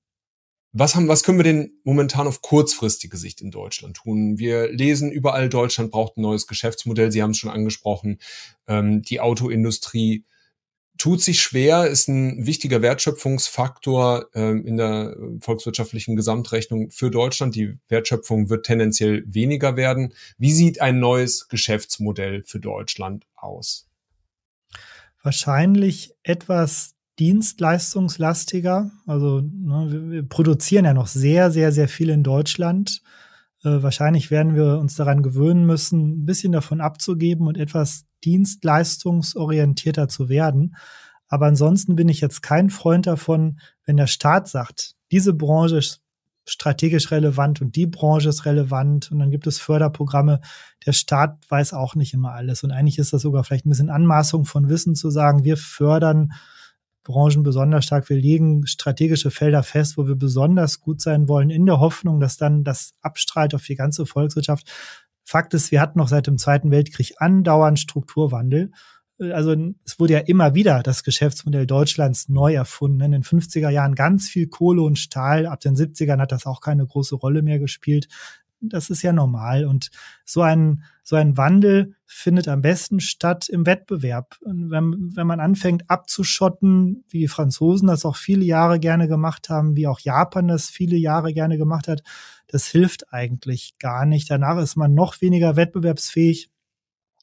Was, haben, was können wir denn momentan auf kurzfristige Sicht in Deutschland tun? Wir lesen überall, Deutschland braucht ein neues Geschäftsmodell. Sie haben es schon angesprochen. Ähm, die Autoindustrie tut sich schwer, ist ein wichtiger Wertschöpfungsfaktor ähm, in der volkswirtschaftlichen Gesamtrechnung für Deutschland. Die Wertschöpfung wird tendenziell weniger werden. Wie sieht ein neues Geschäftsmodell für Deutschland aus? Wahrscheinlich etwas dienstleistungslastiger. Also ne, wir, produzieren ja noch sehr, sehr, sehr viel in Deutschland. Äh, wahrscheinlich werden wir uns daran gewöhnen müssen, ein bisschen davon abzugeben und etwas dienstleistungsorientierter zu werden. Aber ansonsten bin ich jetzt kein Freund davon, wenn der Staat sagt, diese Branche ist strategisch relevant und die Branche ist relevant und dann gibt es Förderprogramme. Der Staat weiß auch nicht immer alles und eigentlich ist das sogar vielleicht ein bisschen Anmaßung von Wissen zu sagen, wir fördern Branchen besonders stark. Wir legen strategische Felder fest, wo wir besonders gut sein wollen, in der Hoffnung, dass dann das abstrahlt auf die ganze Volkswirtschaft. Fakt ist, wir hatten noch seit dem Zweiten Weltkrieg andauernd Strukturwandel. Also es wurde ja immer wieder das Geschäftsmodell Deutschlands neu erfunden. In den 50er Jahren ganz viel Kohle und Stahl. Ab den 70ern hat das auch keine große Rolle mehr gespielt das ist ja normal. Und so ein, so ein Wandel findet am besten statt im Wettbewerb. Wenn, wenn man anfängt abzuschotten, wie die Franzosen das auch viele Jahre gerne gemacht haben, wie auch Japan das viele Jahre gerne gemacht hat, das hilft eigentlich gar nicht. Danach ist man noch weniger wettbewerbsfähig.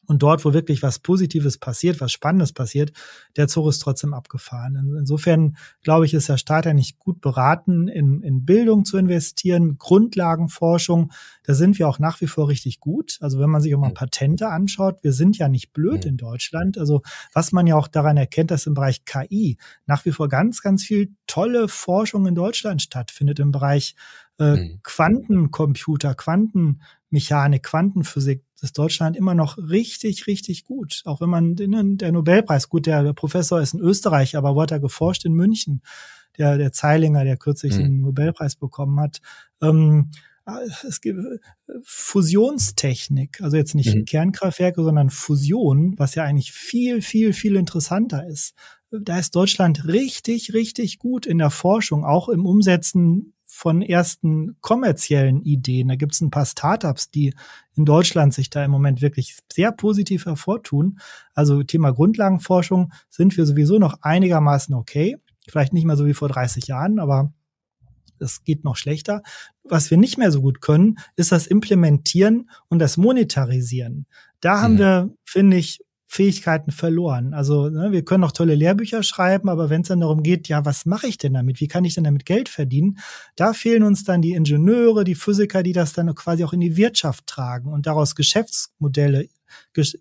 Und dort, wo wirklich was Positives passiert, was Spannendes passiert, der Zug ist trotzdem abgefahren. Insofern glaube ich, ist der Staat ja nicht gut beraten, in, in Bildung zu investieren, Grundlagenforschung. Da sind wir auch nach wie vor richtig gut. Also wenn man sich auch mal Patente anschaut, wir sind ja nicht blöd in Deutschland. Also was man ja auch daran erkennt, dass im Bereich KI nach wie vor ganz, ganz viel tolle Forschung in Deutschland stattfindet im Bereich äh, mhm. Quantencomputer, Quantenmechanik, Quantenphysik, ist Deutschland immer noch richtig, richtig gut. Auch wenn man den, der Nobelpreis, gut, der Professor ist in Österreich, aber wo hat er geforscht? In München. Der, der Zeilinger, der kürzlich mhm. den Nobelpreis bekommen hat. Ähm, es gibt äh, Fusionstechnik, also jetzt nicht mhm. Kernkraftwerke, sondern Fusion, was ja eigentlich viel, viel, viel interessanter ist. Da ist Deutschland richtig, richtig gut in der Forschung, auch im Umsetzen von ersten kommerziellen Ideen. Da gibt es ein paar Startups, die in Deutschland sich da im Moment wirklich sehr positiv hervortun. Also Thema Grundlagenforschung sind wir sowieso noch einigermaßen okay. Vielleicht nicht mehr so wie vor 30 Jahren, aber es geht noch schlechter. Was wir nicht mehr so gut können, ist das Implementieren und das Monetarisieren. Da haben mhm. wir, finde ich, Fähigkeiten verloren. Also ne, wir können auch tolle Lehrbücher schreiben, aber wenn es dann darum geht, ja, was mache ich denn damit? Wie kann ich denn damit Geld verdienen? Da fehlen uns dann die Ingenieure, die Physiker, die das dann quasi auch in die Wirtschaft tragen und daraus Geschäftsmodelle,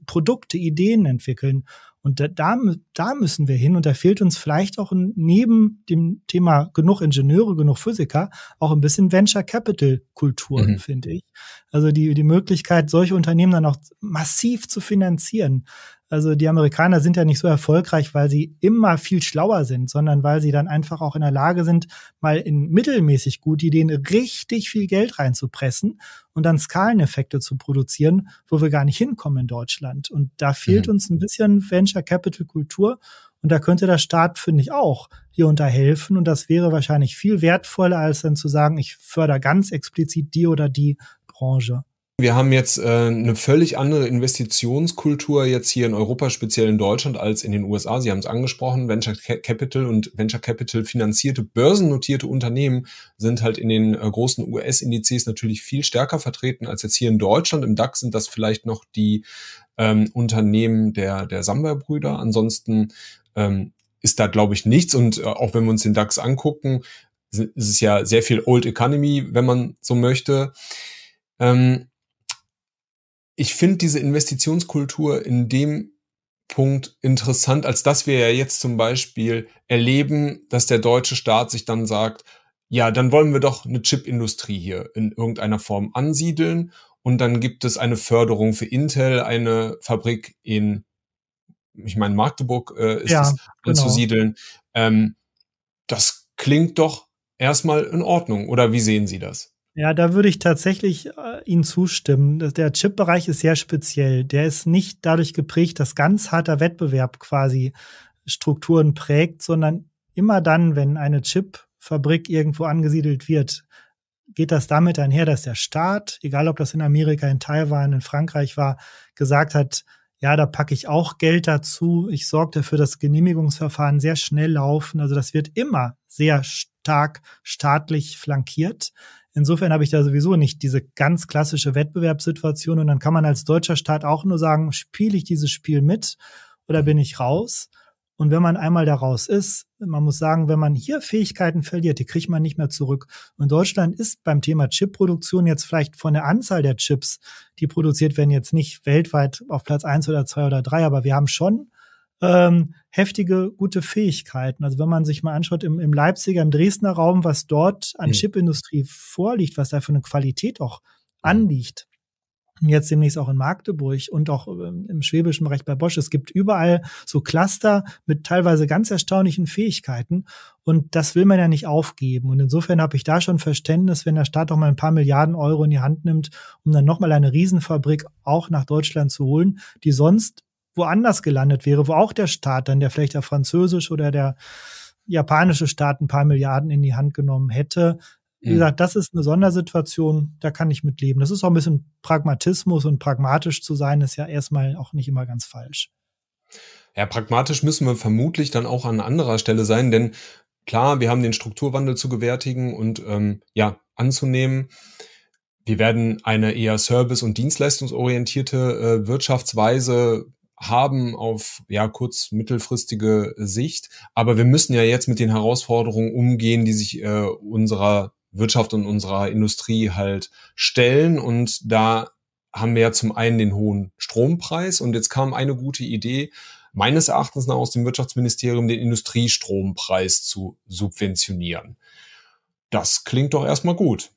Produkte, Ideen entwickeln. Und da, da, da müssen wir hin und da fehlt uns vielleicht auch neben dem Thema genug Ingenieure, genug Physiker auch ein bisschen Venture Capital Kultur, mhm. finde ich. Also die, die Möglichkeit, solche Unternehmen dann auch massiv zu finanzieren. Also die Amerikaner sind ja nicht so erfolgreich, weil sie immer viel schlauer sind, sondern weil sie dann einfach auch in der Lage sind, mal in mittelmäßig gute Ideen richtig viel Geld reinzupressen und dann Skaleneffekte zu produzieren, wo wir gar nicht hinkommen in Deutschland. Und da fehlt mhm. uns ein bisschen Venture Capital Kultur. Und da könnte der Staat, finde ich, auch hier unterhelfen. Und das wäre wahrscheinlich viel wertvoller, als dann zu sagen, ich fördere ganz explizit die oder die Branche. Wir haben jetzt äh, eine völlig andere Investitionskultur jetzt hier in Europa, speziell in Deutschland, als in den USA. Sie haben es angesprochen, Venture Capital und Venture Capital finanzierte, börsennotierte Unternehmen sind halt in den äh, großen US-Indizes natürlich viel stärker vertreten als jetzt hier in Deutschland. Im DAX sind das vielleicht noch die ähm, Unternehmen der, der Samba-Brüder. Ansonsten ähm, ist da, glaube ich, nichts. Und äh, auch wenn wir uns den DAX angucken, ist es ja sehr viel Old Economy, wenn man so möchte. Ähm, ich finde diese Investitionskultur in dem Punkt interessant, als dass wir ja jetzt zum Beispiel erleben, dass der deutsche Staat sich dann sagt, ja, dann wollen wir doch eine Chipindustrie hier in irgendeiner Form ansiedeln. Und dann gibt es eine Förderung für Intel, eine Fabrik in, ich meine, Magdeburg äh, ist ja, es genau. anzusiedeln. Ähm, das klingt doch erstmal in Ordnung. Oder wie sehen Sie das? Ja, da würde ich tatsächlich äh, Ihnen zustimmen. Der Chip-Bereich ist sehr speziell. Der ist nicht dadurch geprägt, dass ganz harter Wettbewerb quasi Strukturen prägt, sondern immer dann, wenn eine Chip-Fabrik irgendwo angesiedelt wird, geht das damit einher, dass der Staat, egal ob das in Amerika, in Taiwan, in Frankreich war, gesagt hat, ja, da packe ich auch Geld dazu. Ich sorge dafür, dass Genehmigungsverfahren sehr schnell laufen. Also das wird immer sehr stark staatlich flankiert. Insofern habe ich da sowieso nicht diese ganz klassische Wettbewerbssituation und dann kann man als deutscher Staat auch nur sagen, spiele ich dieses Spiel mit oder bin ich raus? Und wenn man einmal da raus ist, man muss sagen, wenn man hier Fähigkeiten verliert, die kriegt man nicht mehr zurück. Und Deutschland ist beim Thema Chipproduktion jetzt vielleicht von der Anzahl der Chips, die produziert werden, jetzt nicht weltweit auf Platz eins oder zwei oder drei, aber wir haben schon ähm, heftige, gute Fähigkeiten. Also wenn man sich mal anschaut im, im Leipziger, im Dresdner Raum, was dort an mhm. Chipindustrie vorliegt, was da für eine Qualität auch anliegt, jetzt demnächst auch in Magdeburg und auch ähm, im schwäbischen Bereich bei Bosch. Es gibt überall so Cluster mit teilweise ganz erstaunlichen Fähigkeiten und das will man ja nicht aufgeben. Und insofern habe ich da schon Verständnis, wenn der Staat auch mal ein paar Milliarden Euro in die Hand nimmt, um dann nochmal eine Riesenfabrik auch nach Deutschland zu holen, die sonst woanders gelandet wäre, wo auch der Staat dann, der vielleicht der französische oder der japanische Staat ein paar Milliarden in die Hand genommen hätte. Wie mhm. gesagt, das ist eine Sondersituation, da kann ich mitleben. Das ist auch ein bisschen Pragmatismus und pragmatisch zu sein, ist ja erstmal auch nicht immer ganz falsch. Ja, pragmatisch müssen wir vermutlich dann auch an anderer Stelle sein, denn klar, wir haben den Strukturwandel zu gewärtigen und ähm, ja, anzunehmen. Wir werden eine eher service- und dienstleistungsorientierte äh, Wirtschaftsweise haben auf ja kurz mittelfristige Sicht, aber wir müssen ja jetzt mit den Herausforderungen umgehen, die sich äh, unserer Wirtschaft und unserer Industrie halt stellen und da haben wir ja zum einen den hohen Strompreis und jetzt kam eine gute Idee, meines Erachtens nach aus dem Wirtschaftsministerium den Industriestrompreis zu subventionieren. Das klingt doch erstmal gut.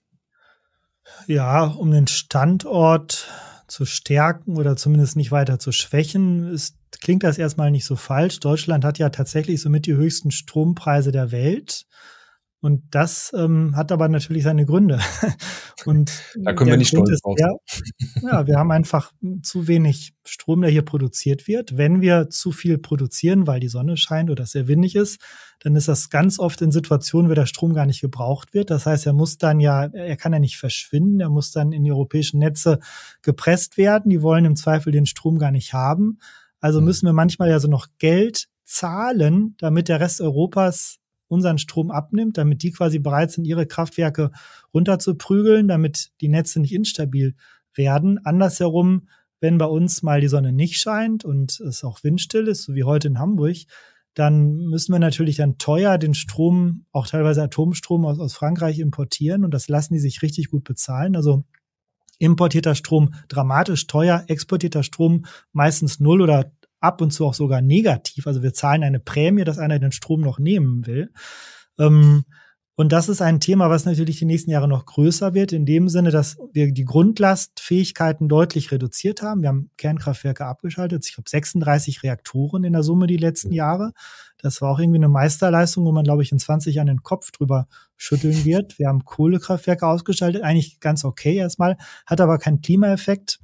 Ja, um den Standort zu stärken oder zumindest nicht weiter zu schwächen, ist, klingt das erstmal nicht so falsch. Deutschland hat ja tatsächlich somit die höchsten Strompreise der Welt. Und das ähm, hat aber natürlich seine Gründe. Und da können wir nicht Grund stolz drauf Ja, wir haben einfach zu wenig Strom, der hier produziert wird. Wenn wir zu viel produzieren, weil die Sonne scheint oder es sehr windig ist, dann ist das ganz oft in Situationen, wo der Strom gar nicht gebraucht wird. Das heißt, er muss dann ja, er kann ja nicht verschwinden, er muss dann in die europäischen Netze gepresst werden. Die wollen im Zweifel den Strom gar nicht haben. Also mhm. müssen wir manchmal ja so noch Geld zahlen, damit der Rest Europas unseren Strom abnimmt, damit die quasi bereit sind, ihre Kraftwerke runterzuprügeln, damit die Netze nicht instabil werden. Andersherum, wenn bei uns mal die Sonne nicht scheint und es auch windstill ist, so wie heute in Hamburg, dann müssen wir natürlich dann teuer den Strom, auch teilweise Atomstrom aus, aus Frankreich importieren und das lassen die sich richtig gut bezahlen. Also importierter Strom dramatisch teuer, exportierter Strom meistens null oder ab und zu auch sogar negativ. Also wir zahlen eine Prämie, dass einer den Strom noch nehmen will. Ähm, und das ist ein Thema, was natürlich die nächsten Jahre noch größer wird, in dem Sinne, dass wir die Grundlastfähigkeiten deutlich reduziert haben. Wir haben Kernkraftwerke abgeschaltet. Ich glaube, 36 Reaktoren in der Summe die letzten Jahre. Das war auch irgendwie eine Meisterleistung, wo man, glaube ich, in 20 Jahren den Kopf drüber schütteln wird. Wir haben Kohlekraftwerke ausgeschaltet. Eigentlich ganz okay erstmal, hat aber keinen Klimaeffekt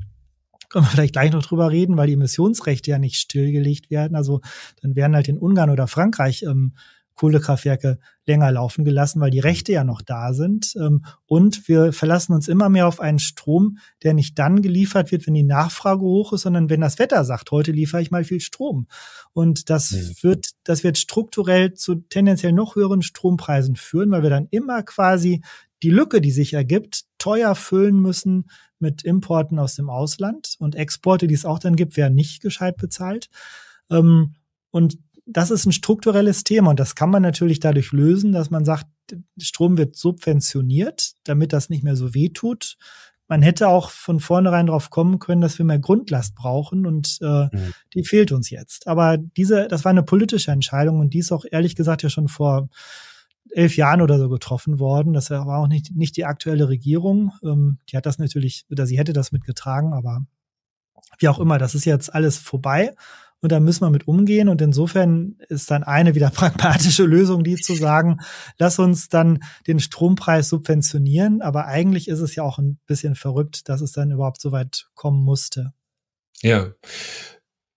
können wir vielleicht gleich noch drüber reden, weil die Emissionsrechte ja nicht stillgelegt werden. Also dann werden halt in Ungarn oder Frankreich ähm, Kohlekraftwerke länger laufen gelassen, weil die Rechte ja noch da sind. Ähm, und wir verlassen uns immer mehr auf einen Strom, der nicht dann geliefert wird, wenn die Nachfrage hoch ist, sondern wenn das Wetter sagt, heute liefere ich mal viel Strom. Und das mhm. wird, das wird strukturell zu tendenziell noch höheren Strompreisen führen, weil wir dann immer quasi die Lücke, die sich ergibt, teuer füllen müssen mit Importen aus dem Ausland und Exporte, die es auch dann gibt, werden nicht gescheit bezahlt. Ähm, und das ist ein strukturelles Thema und das kann man natürlich dadurch lösen, dass man sagt, Strom wird subventioniert, damit das nicht mehr so weh tut. Man hätte auch von vornherein darauf kommen können, dass wir mehr Grundlast brauchen und äh, mhm. die fehlt uns jetzt. Aber diese, das war eine politische Entscheidung und die ist auch ehrlich gesagt ja schon vor elf Jahren oder so getroffen worden. Das war auch nicht, nicht die aktuelle Regierung. Ähm, die hat das natürlich, oder sie hätte das mitgetragen, aber wie auch immer, das ist jetzt alles vorbei und da müssen wir mit umgehen. Und insofern ist dann eine wieder pragmatische Lösung, die zu sagen, lass uns dann den Strompreis subventionieren. Aber eigentlich ist es ja auch ein bisschen verrückt, dass es dann überhaupt so weit kommen musste. Ja.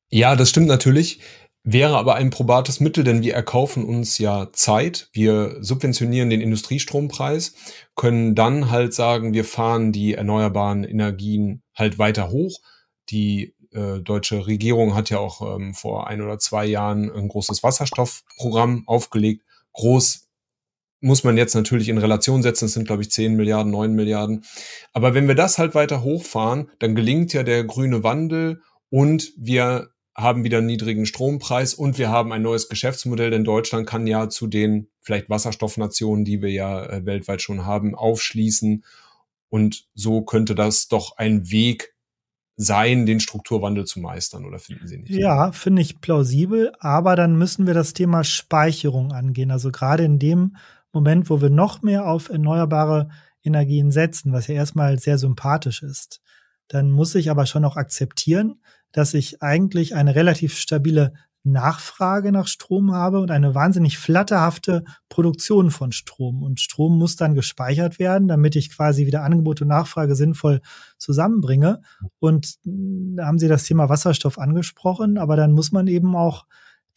Ja, das stimmt natürlich. Wäre aber ein probates Mittel, denn wir erkaufen uns ja Zeit. Wir subventionieren den Industriestrompreis, können dann halt sagen, wir fahren die erneuerbaren Energien halt weiter hoch. Die äh, deutsche Regierung hat ja auch ähm, vor ein oder zwei Jahren ein großes Wasserstoffprogramm aufgelegt. Groß muss man jetzt natürlich in Relation setzen. Es sind, glaube ich, 10 Milliarden, 9 Milliarden. Aber wenn wir das halt weiter hochfahren, dann gelingt ja der grüne Wandel und wir haben wieder einen niedrigen Strompreis und wir haben ein neues Geschäftsmodell, denn Deutschland kann ja zu den vielleicht Wasserstoffnationen, die wir ja äh, weltweit schon haben, aufschließen. Und so könnte das doch ein Weg sein, den Strukturwandel zu meistern, oder finden Sie nicht? Ja, finde ich plausibel, aber dann müssen wir das Thema Speicherung angehen. Also gerade in dem Moment, wo wir noch mehr auf erneuerbare Energien setzen, was ja erstmal sehr sympathisch ist, dann muss ich aber schon auch akzeptieren, dass ich eigentlich eine relativ stabile Nachfrage nach Strom habe und eine wahnsinnig flatterhafte Produktion von Strom. Und Strom muss dann gespeichert werden, damit ich quasi wieder Angebot und Nachfrage sinnvoll zusammenbringe. Und da haben Sie das Thema Wasserstoff angesprochen, aber dann muss man eben auch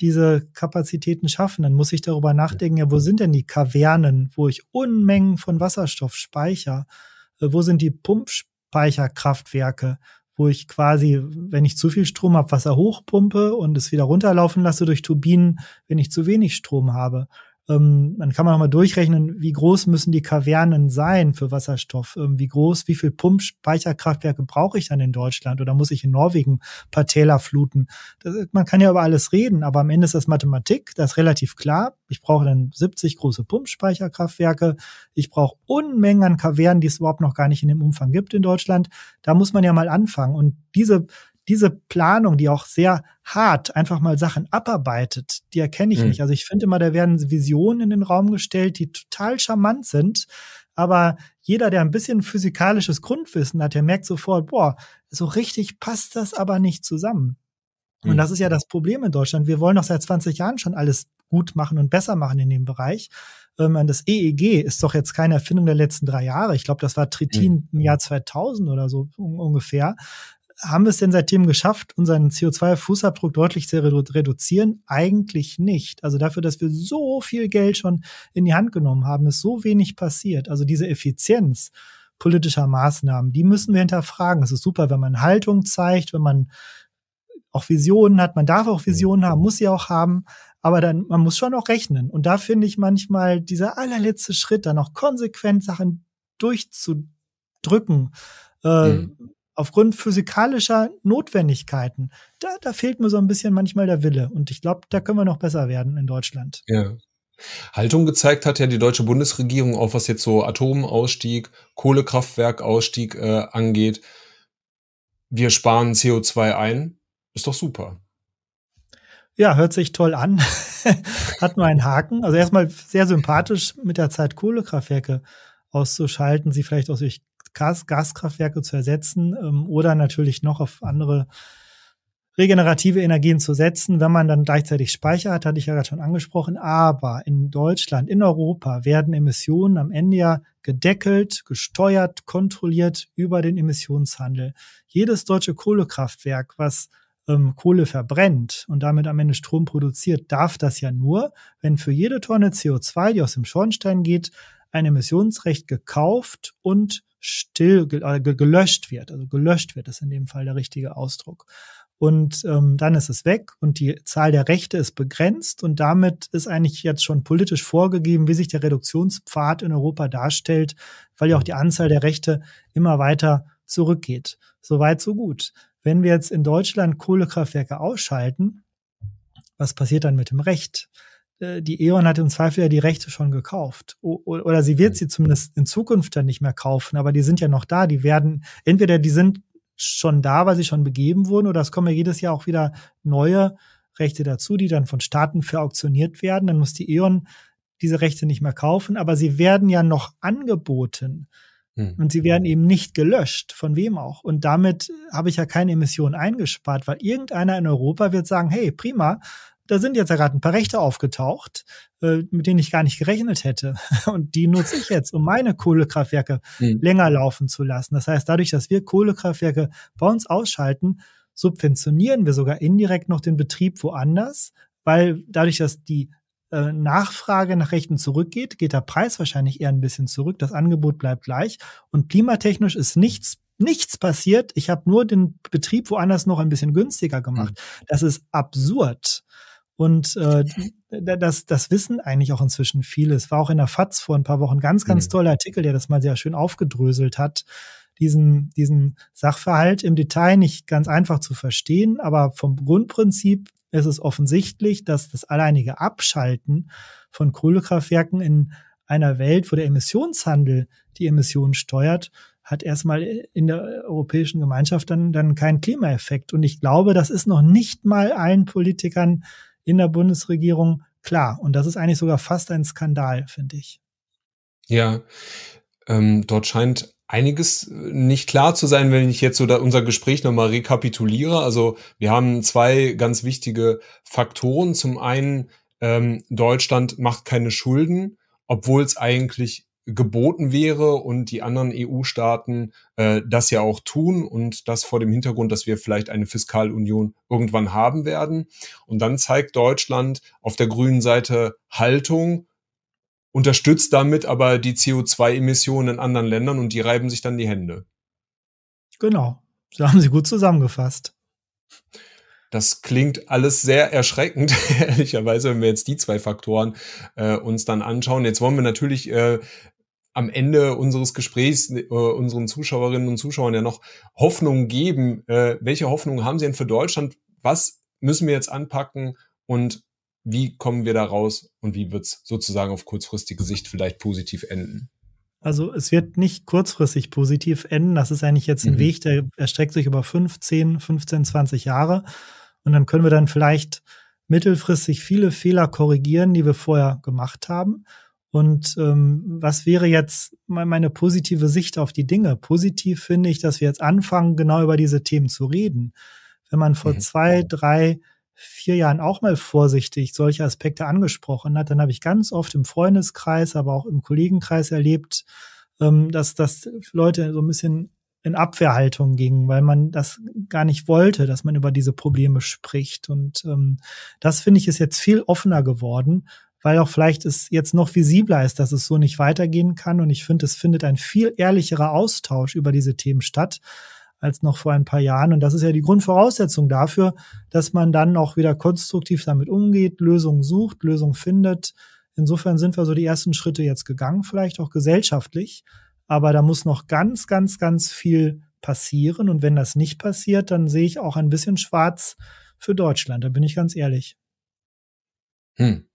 diese Kapazitäten schaffen. Dann muss ich darüber nachdenken, ja, wo sind denn die Kavernen, wo ich Unmengen von Wasserstoff speichere? Äh, wo sind die Pumpspeicherkraftwerke? Wo ich quasi, wenn ich zu viel Strom habe, Wasser hochpumpe und es wieder runterlaufen lasse durch Turbinen, wenn ich zu wenig Strom habe. Ähm, dann kann man auch durchrechnen, wie groß müssen die Kavernen sein für Wasserstoff? Ähm, wie groß, wie viel Pumpspeicherkraftwerke brauche ich dann in Deutschland? Oder muss ich in Norwegen paar Täler fluten? Das, man kann ja über alles reden, aber am Ende ist das Mathematik, das ist relativ klar. Ich brauche dann 70 große Pumpspeicherkraftwerke. Ich brauche Unmengen an Kavernen, die es überhaupt noch gar nicht in dem Umfang gibt in Deutschland. Da muss man ja mal anfangen. Und diese diese Planung, die auch sehr hart einfach mal Sachen abarbeitet, die erkenne ich mhm. nicht. Also ich finde immer, da werden Visionen in den Raum gestellt, die total charmant sind. Aber jeder, der ein bisschen physikalisches Grundwissen hat, der merkt sofort, boah, so richtig passt das aber nicht zusammen. Mhm. Und das ist ja das Problem in Deutschland. Wir wollen doch seit 20 Jahren schon alles gut machen und besser machen in dem Bereich. Ähm, das EEG ist doch jetzt keine Erfindung der letzten drei Jahre. Ich glaube, das war Tritin mhm. im Jahr 2000 oder so ungefähr haben wir es denn seitdem geschafft, unseren CO2-Fußabdruck deutlich zu redu reduzieren? Eigentlich nicht. Also dafür, dass wir so viel Geld schon in die Hand genommen haben, ist so wenig passiert. Also diese Effizienz politischer Maßnahmen, die müssen wir hinterfragen. Es ist super, wenn man Haltung zeigt, wenn man auch Visionen hat. Man darf auch Visionen haben, muss sie auch haben. Aber dann, man muss schon auch rechnen. Und da finde ich manchmal dieser allerletzte Schritt, dann auch konsequent Sachen durchzudrücken, äh, mhm aufgrund physikalischer Notwendigkeiten, da, da fehlt mir so ein bisschen manchmal der Wille. Und ich glaube, da können wir noch besser werden in Deutschland. Ja. Haltung gezeigt hat ja die deutsche Bundesregierung, auch was jetzt so Atomausstieg, Kohlekraftwerkausstieg äh, angeht. Wir sparen CO2 ein. Ist doch super. Ja, hört sich toll an. hat nur einen Haken. Also erstmal sehr sympathisch mit der Zeit Kohlekraftwerke auszuschalten, sie vielleicht auch durch Gas Gaskraftwerke zu ersetzen ähm, oder natürlich noch auf andere regenerative Energien zu setzen, wenn man dann gleichzeitig Speicher hat, hatte ich ja gerade schon angesprochen. Aber in Deutschland, in Europa werden Emissionen am Ende ja gedeckelt, gesteuert, kontrolliert über den Emissionshandel. Jedes deutsche Kohlekraftwerk, was ähm, Kohle verbrennt und damit am Ende Strom produziert, darf das ja nur, wenn für jede Tonne CO2, die aus dem Schornstein geht, ein Emissionsrecht gekauft und still äh, gelöscht wird. Also gelöscht wird ist in dem Fall der richtige Ausdruck. Und ähm, dann ist es weg und die Zahl der Rechte ist begrenzt und damit ist eigentlich jetzt schon politisch vorgegeben, wie sich der Reduktionspfad in Europa darstellt, weil ja auch die Anzahl der Rechte immer weiter zurückgeht. Soweit, so gut. Wenn wir jetzt in Deutschland Kohlekraftwerke ausschalten, was passiert dann mit dem Recht? Äh, die E.ON hat im Zweifel ja die Rechte schon gekauft. Oder sie wird sie zumindest in Zukunft dann nicht mehr kaufen, aber die sind ja noch da. Die werden, entweder die sind schon da, weil sie schon begeben wurden, oder es kommen ja jedes Jahr auch wieder neue Rechte dazu, die dann von Staaten verauktioniert werden. Dann muss die E.ON diese Rechte nicht mehr kaufen, aber sie werden ja noch angeboten. Hm. Und sie werden eben nicht gelöscht, von wem auch. Und damit habe ich ja keine Emissionen eingespart, weil irgendeiner in Europa wird sagen, hey, prima, da sind jetzt ja gerade ein paar Rechte aufgetaucht, äh, mit denen ich gar nicht gerechnet hätte. Und die nutze ich jetzt, um meine Kohlekraftwerke mhm. länger laufen zu lassen. Das heißt, dadurch, dass wir Kohlekraftwerke bei uns ausschalten, subventionieren wir sogar indirekt noch den Betrieb woanders, weil dadurch, dass die äh, Nachfrage nach Rechten zurückgeht, geht der Preis wahrscheinlich eher ein bisschen zurück. Das Angebot bleibt gleich. Und klimatechnisch ist nichts nichts passiert. Ich habe nur den Betrieb woanders noch ein bisschen günstiger gemacht. Mhm. Das ist absurd. Und äh, das, das wissen eigentlich auch inzwischen viele. Es war auch in der FAZ vor ein paar Wochen ganz, ganz mhm. toller Artikel, der das mal sehr schön aufgedröselt hat. Diesen, diesen Sachverhalt im Detail nicht ganz einfach zu verstehen, aber vom Grundprinzip ist es offensichtlich, dass das alleinige Abschalten von Kohlekraftwerken in einer Welt, wo der Emissionshandel die Emissionen steuert, hat erstmal in der Europäischen Gemeinschaft dann, dann keinen Klimaeffekt. Und ich glaube, das ist noch nicht mal allen Politikern in der Bundesregierung klar. Und das ist eigentlich sogar fast ein Skandal, finde ich. Ja, ähm, dort scheint einiges nicht klar zu sein, wenn ich jetzt so unser Gespräch nochmal rekapituliere. Also wir haben zwei ganz wichtige Faktoren. Zum einen, ähm, Deutschland macht keine Schulden, obwohl es eigentlich geboten wäre und die anderen EU-Staaten äh, das ja auch tun und das vor dem Hintergrund, dass wir vielleicht eine Fiskalunion irgendwann haben werden. Und dann zeigt Deutschland auf der grünen Seite Haltung, unterstützt damit aber die CO2-Emissionen in anderen Ländern und die reiben sich dann die Hände. Genau, so haben Sie gut zusammengefasst. Das klingt alles sehr erschreckend, ehrlicherweise, wenn wir jetzt die zwei Faktoren äh, uns dann anschauen. Jetzt wollen wir natürlich äh, am Ende unseres Gesprächs äh, unseren Zuschauerinnen und Zuschauern ja noch Hoffnung geben. Äh, welche Hoffnung haben Sie denn für Deutschland? Was müssen wir jetzt anpacken und wie kommen wir da raus und wie wird es sozusagen auf kurzfristige Sicht vielleicht positiv enden? Also es wird nicht kurzfristig positiv enden. Das ist eigentlich jetzt ein mhm. Weg, der erstreckt sich über 15, 15, 20 Jahre. Und dann können wir dann vielleicht mittelfristig viele Fehler korrigieren, die wir vorher gemacht haben. Und ähm, was wäre jetzt meine positive Sicht auf die Dinge? Positiv finde ich, dass wir jetzt anfangen, genau über diese Themen zu reden. Wenn man vor mhm. zwei, drei, vier Jahren auch mal vorsichtig solche Aspekte angesprochen hat, dann habe ich ganz oft im Freundeskreis, aber auch im Kollegenkreis erlebt, ähm, dass, dass Leute so ein bisschen in Abwehrhaltung gingen, weil man das gar nicht wollte, dass man über diese Probleme spricht. Und ähm, das finde ich ist jetzt viel offener geworden weil auch vielleicht es jetzt noch visibler ist, dass es so nicht weitergehen kann. Und ich finde, es findet ein viel ehrlicherer Austausch über diese Themen statt als noch vor ein paar Jahren. Und das ist ja die Grundvoraussetzung dafür, dass man dann auch wieder konstruktiv damit umgeht, Lösungen sucht, Lösungen findet. Insofern sind wir so die ersten Schritte jetzt gegangen, vielleicht auch gesellschaftlich. Aber da muss noch ganz, ganz, ganz viel passieren. Und wenn das nicht passiert, dann sehe ich auch ein bisschen schwarz für Deutschland. Da bin ich ganz ehrlich. Hm.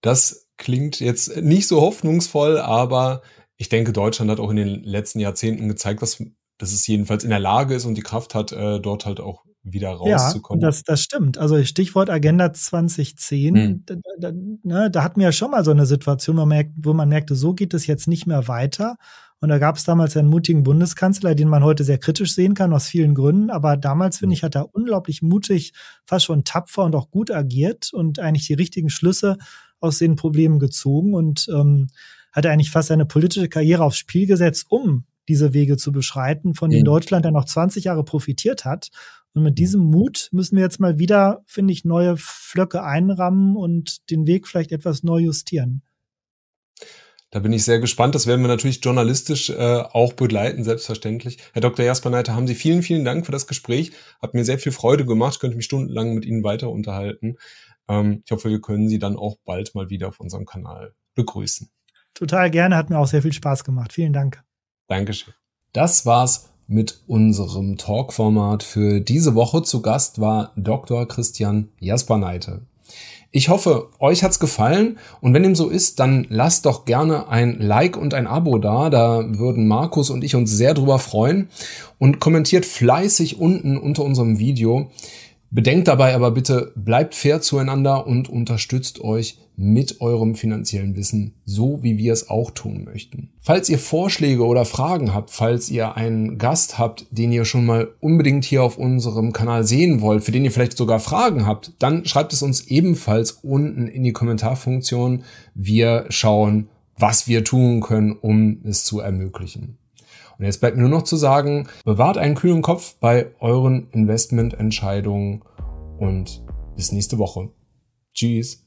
Das klingt jetzt nicht so hoffnungsvoll, aber ich denke, Deutschland hat auch in den letzten Jahrzehnten gezeigt, dass, dass es jedenfalls in der Lage ist und die Kraft hat, äh, dort halt auch wieder rauszukommen. Ja, das, das stimmt. Also Stichwort Agenda 2010, hm. da, da, ne, da hatten wir ja schon mal so eine Situation, wo man, merkt, wo man merkte, so geht es jetzt nicht mehr weiter. Und da gab es damals einen mutigen Bundeskanzler, den man heute sehr kritisch sehen kann, aus vielen Gründen. Aber damals, finde hm. ich, hat er unglaublich mutig, fast schon tapfer und auch gut agiert und eigentlich die richtigen Schlüsse aus den Problemen gezogen und ähm, hat eigentlich fast seine politische Karriere aufs Spiel gesetzt, um diese Wege zu beschreiten, von denen mhm. Deutschland ja noch 20 Jahre profitiert hat. Und mit diesem Mut müssen wir jetzt mal wieder, finde ich, neue Flöcke einrammen und den Weg vielleicht etwas neu justieren. Da bin ich sehr gespannt. Das werden wir natürlich journalistisch äh, auch begleiten, selbstverständlich. Herr Dr. Jasper Neiter, haben Sie vielen, vielen Dank für das Gespräch. Hat mir sehr viel Freude gemacht. Ich könnte mich stundenlang mit Ihnen weiter unterhalten. Ähm, ich hoffe, wir können Sie dann auch bald mal wieder auf unserem Kanal begrüßen. Total gerne, hat mir auch sehr viel Spaß gemacht. Vielen Dank. Dankeschön. Das war's mit unserem Talk-Format für diese Woche. Zu Gast war Dr. Christian Jasperneite. Ich hoffe, euch hat's gefallen und wenn dem so ist, dann lasst doch gerne ein Like und ein Abo da. Da würden Markus und ich uns sehr drüber freuen und kommentiert fleißig unten unter unserem Video. Bedenkt dabei aber bitte, bleibt fair zueinander und unterstützt euch mit eurem finanziellen Wissen, so wie wir es auch tun möchten. Falls ihr Vorschläge oder Fragen habt, falls ihr einen Gast habt, den ihr schon mal unbedingt hier auf unserem Kanal sehen wollt, für den ihr vielleicht sogar Fragen habt, dann schreibt es uns ebenfalls unten in die Kommentarfunktion. Wir schauen, was wir tun können, um es zu ermöglichen. Und jetzt bleibt mir nur noch zu sagen, bewahrt einen kühlen Kopf bei euren Investmententscheidungen und bis nächste Woche. Tschüss.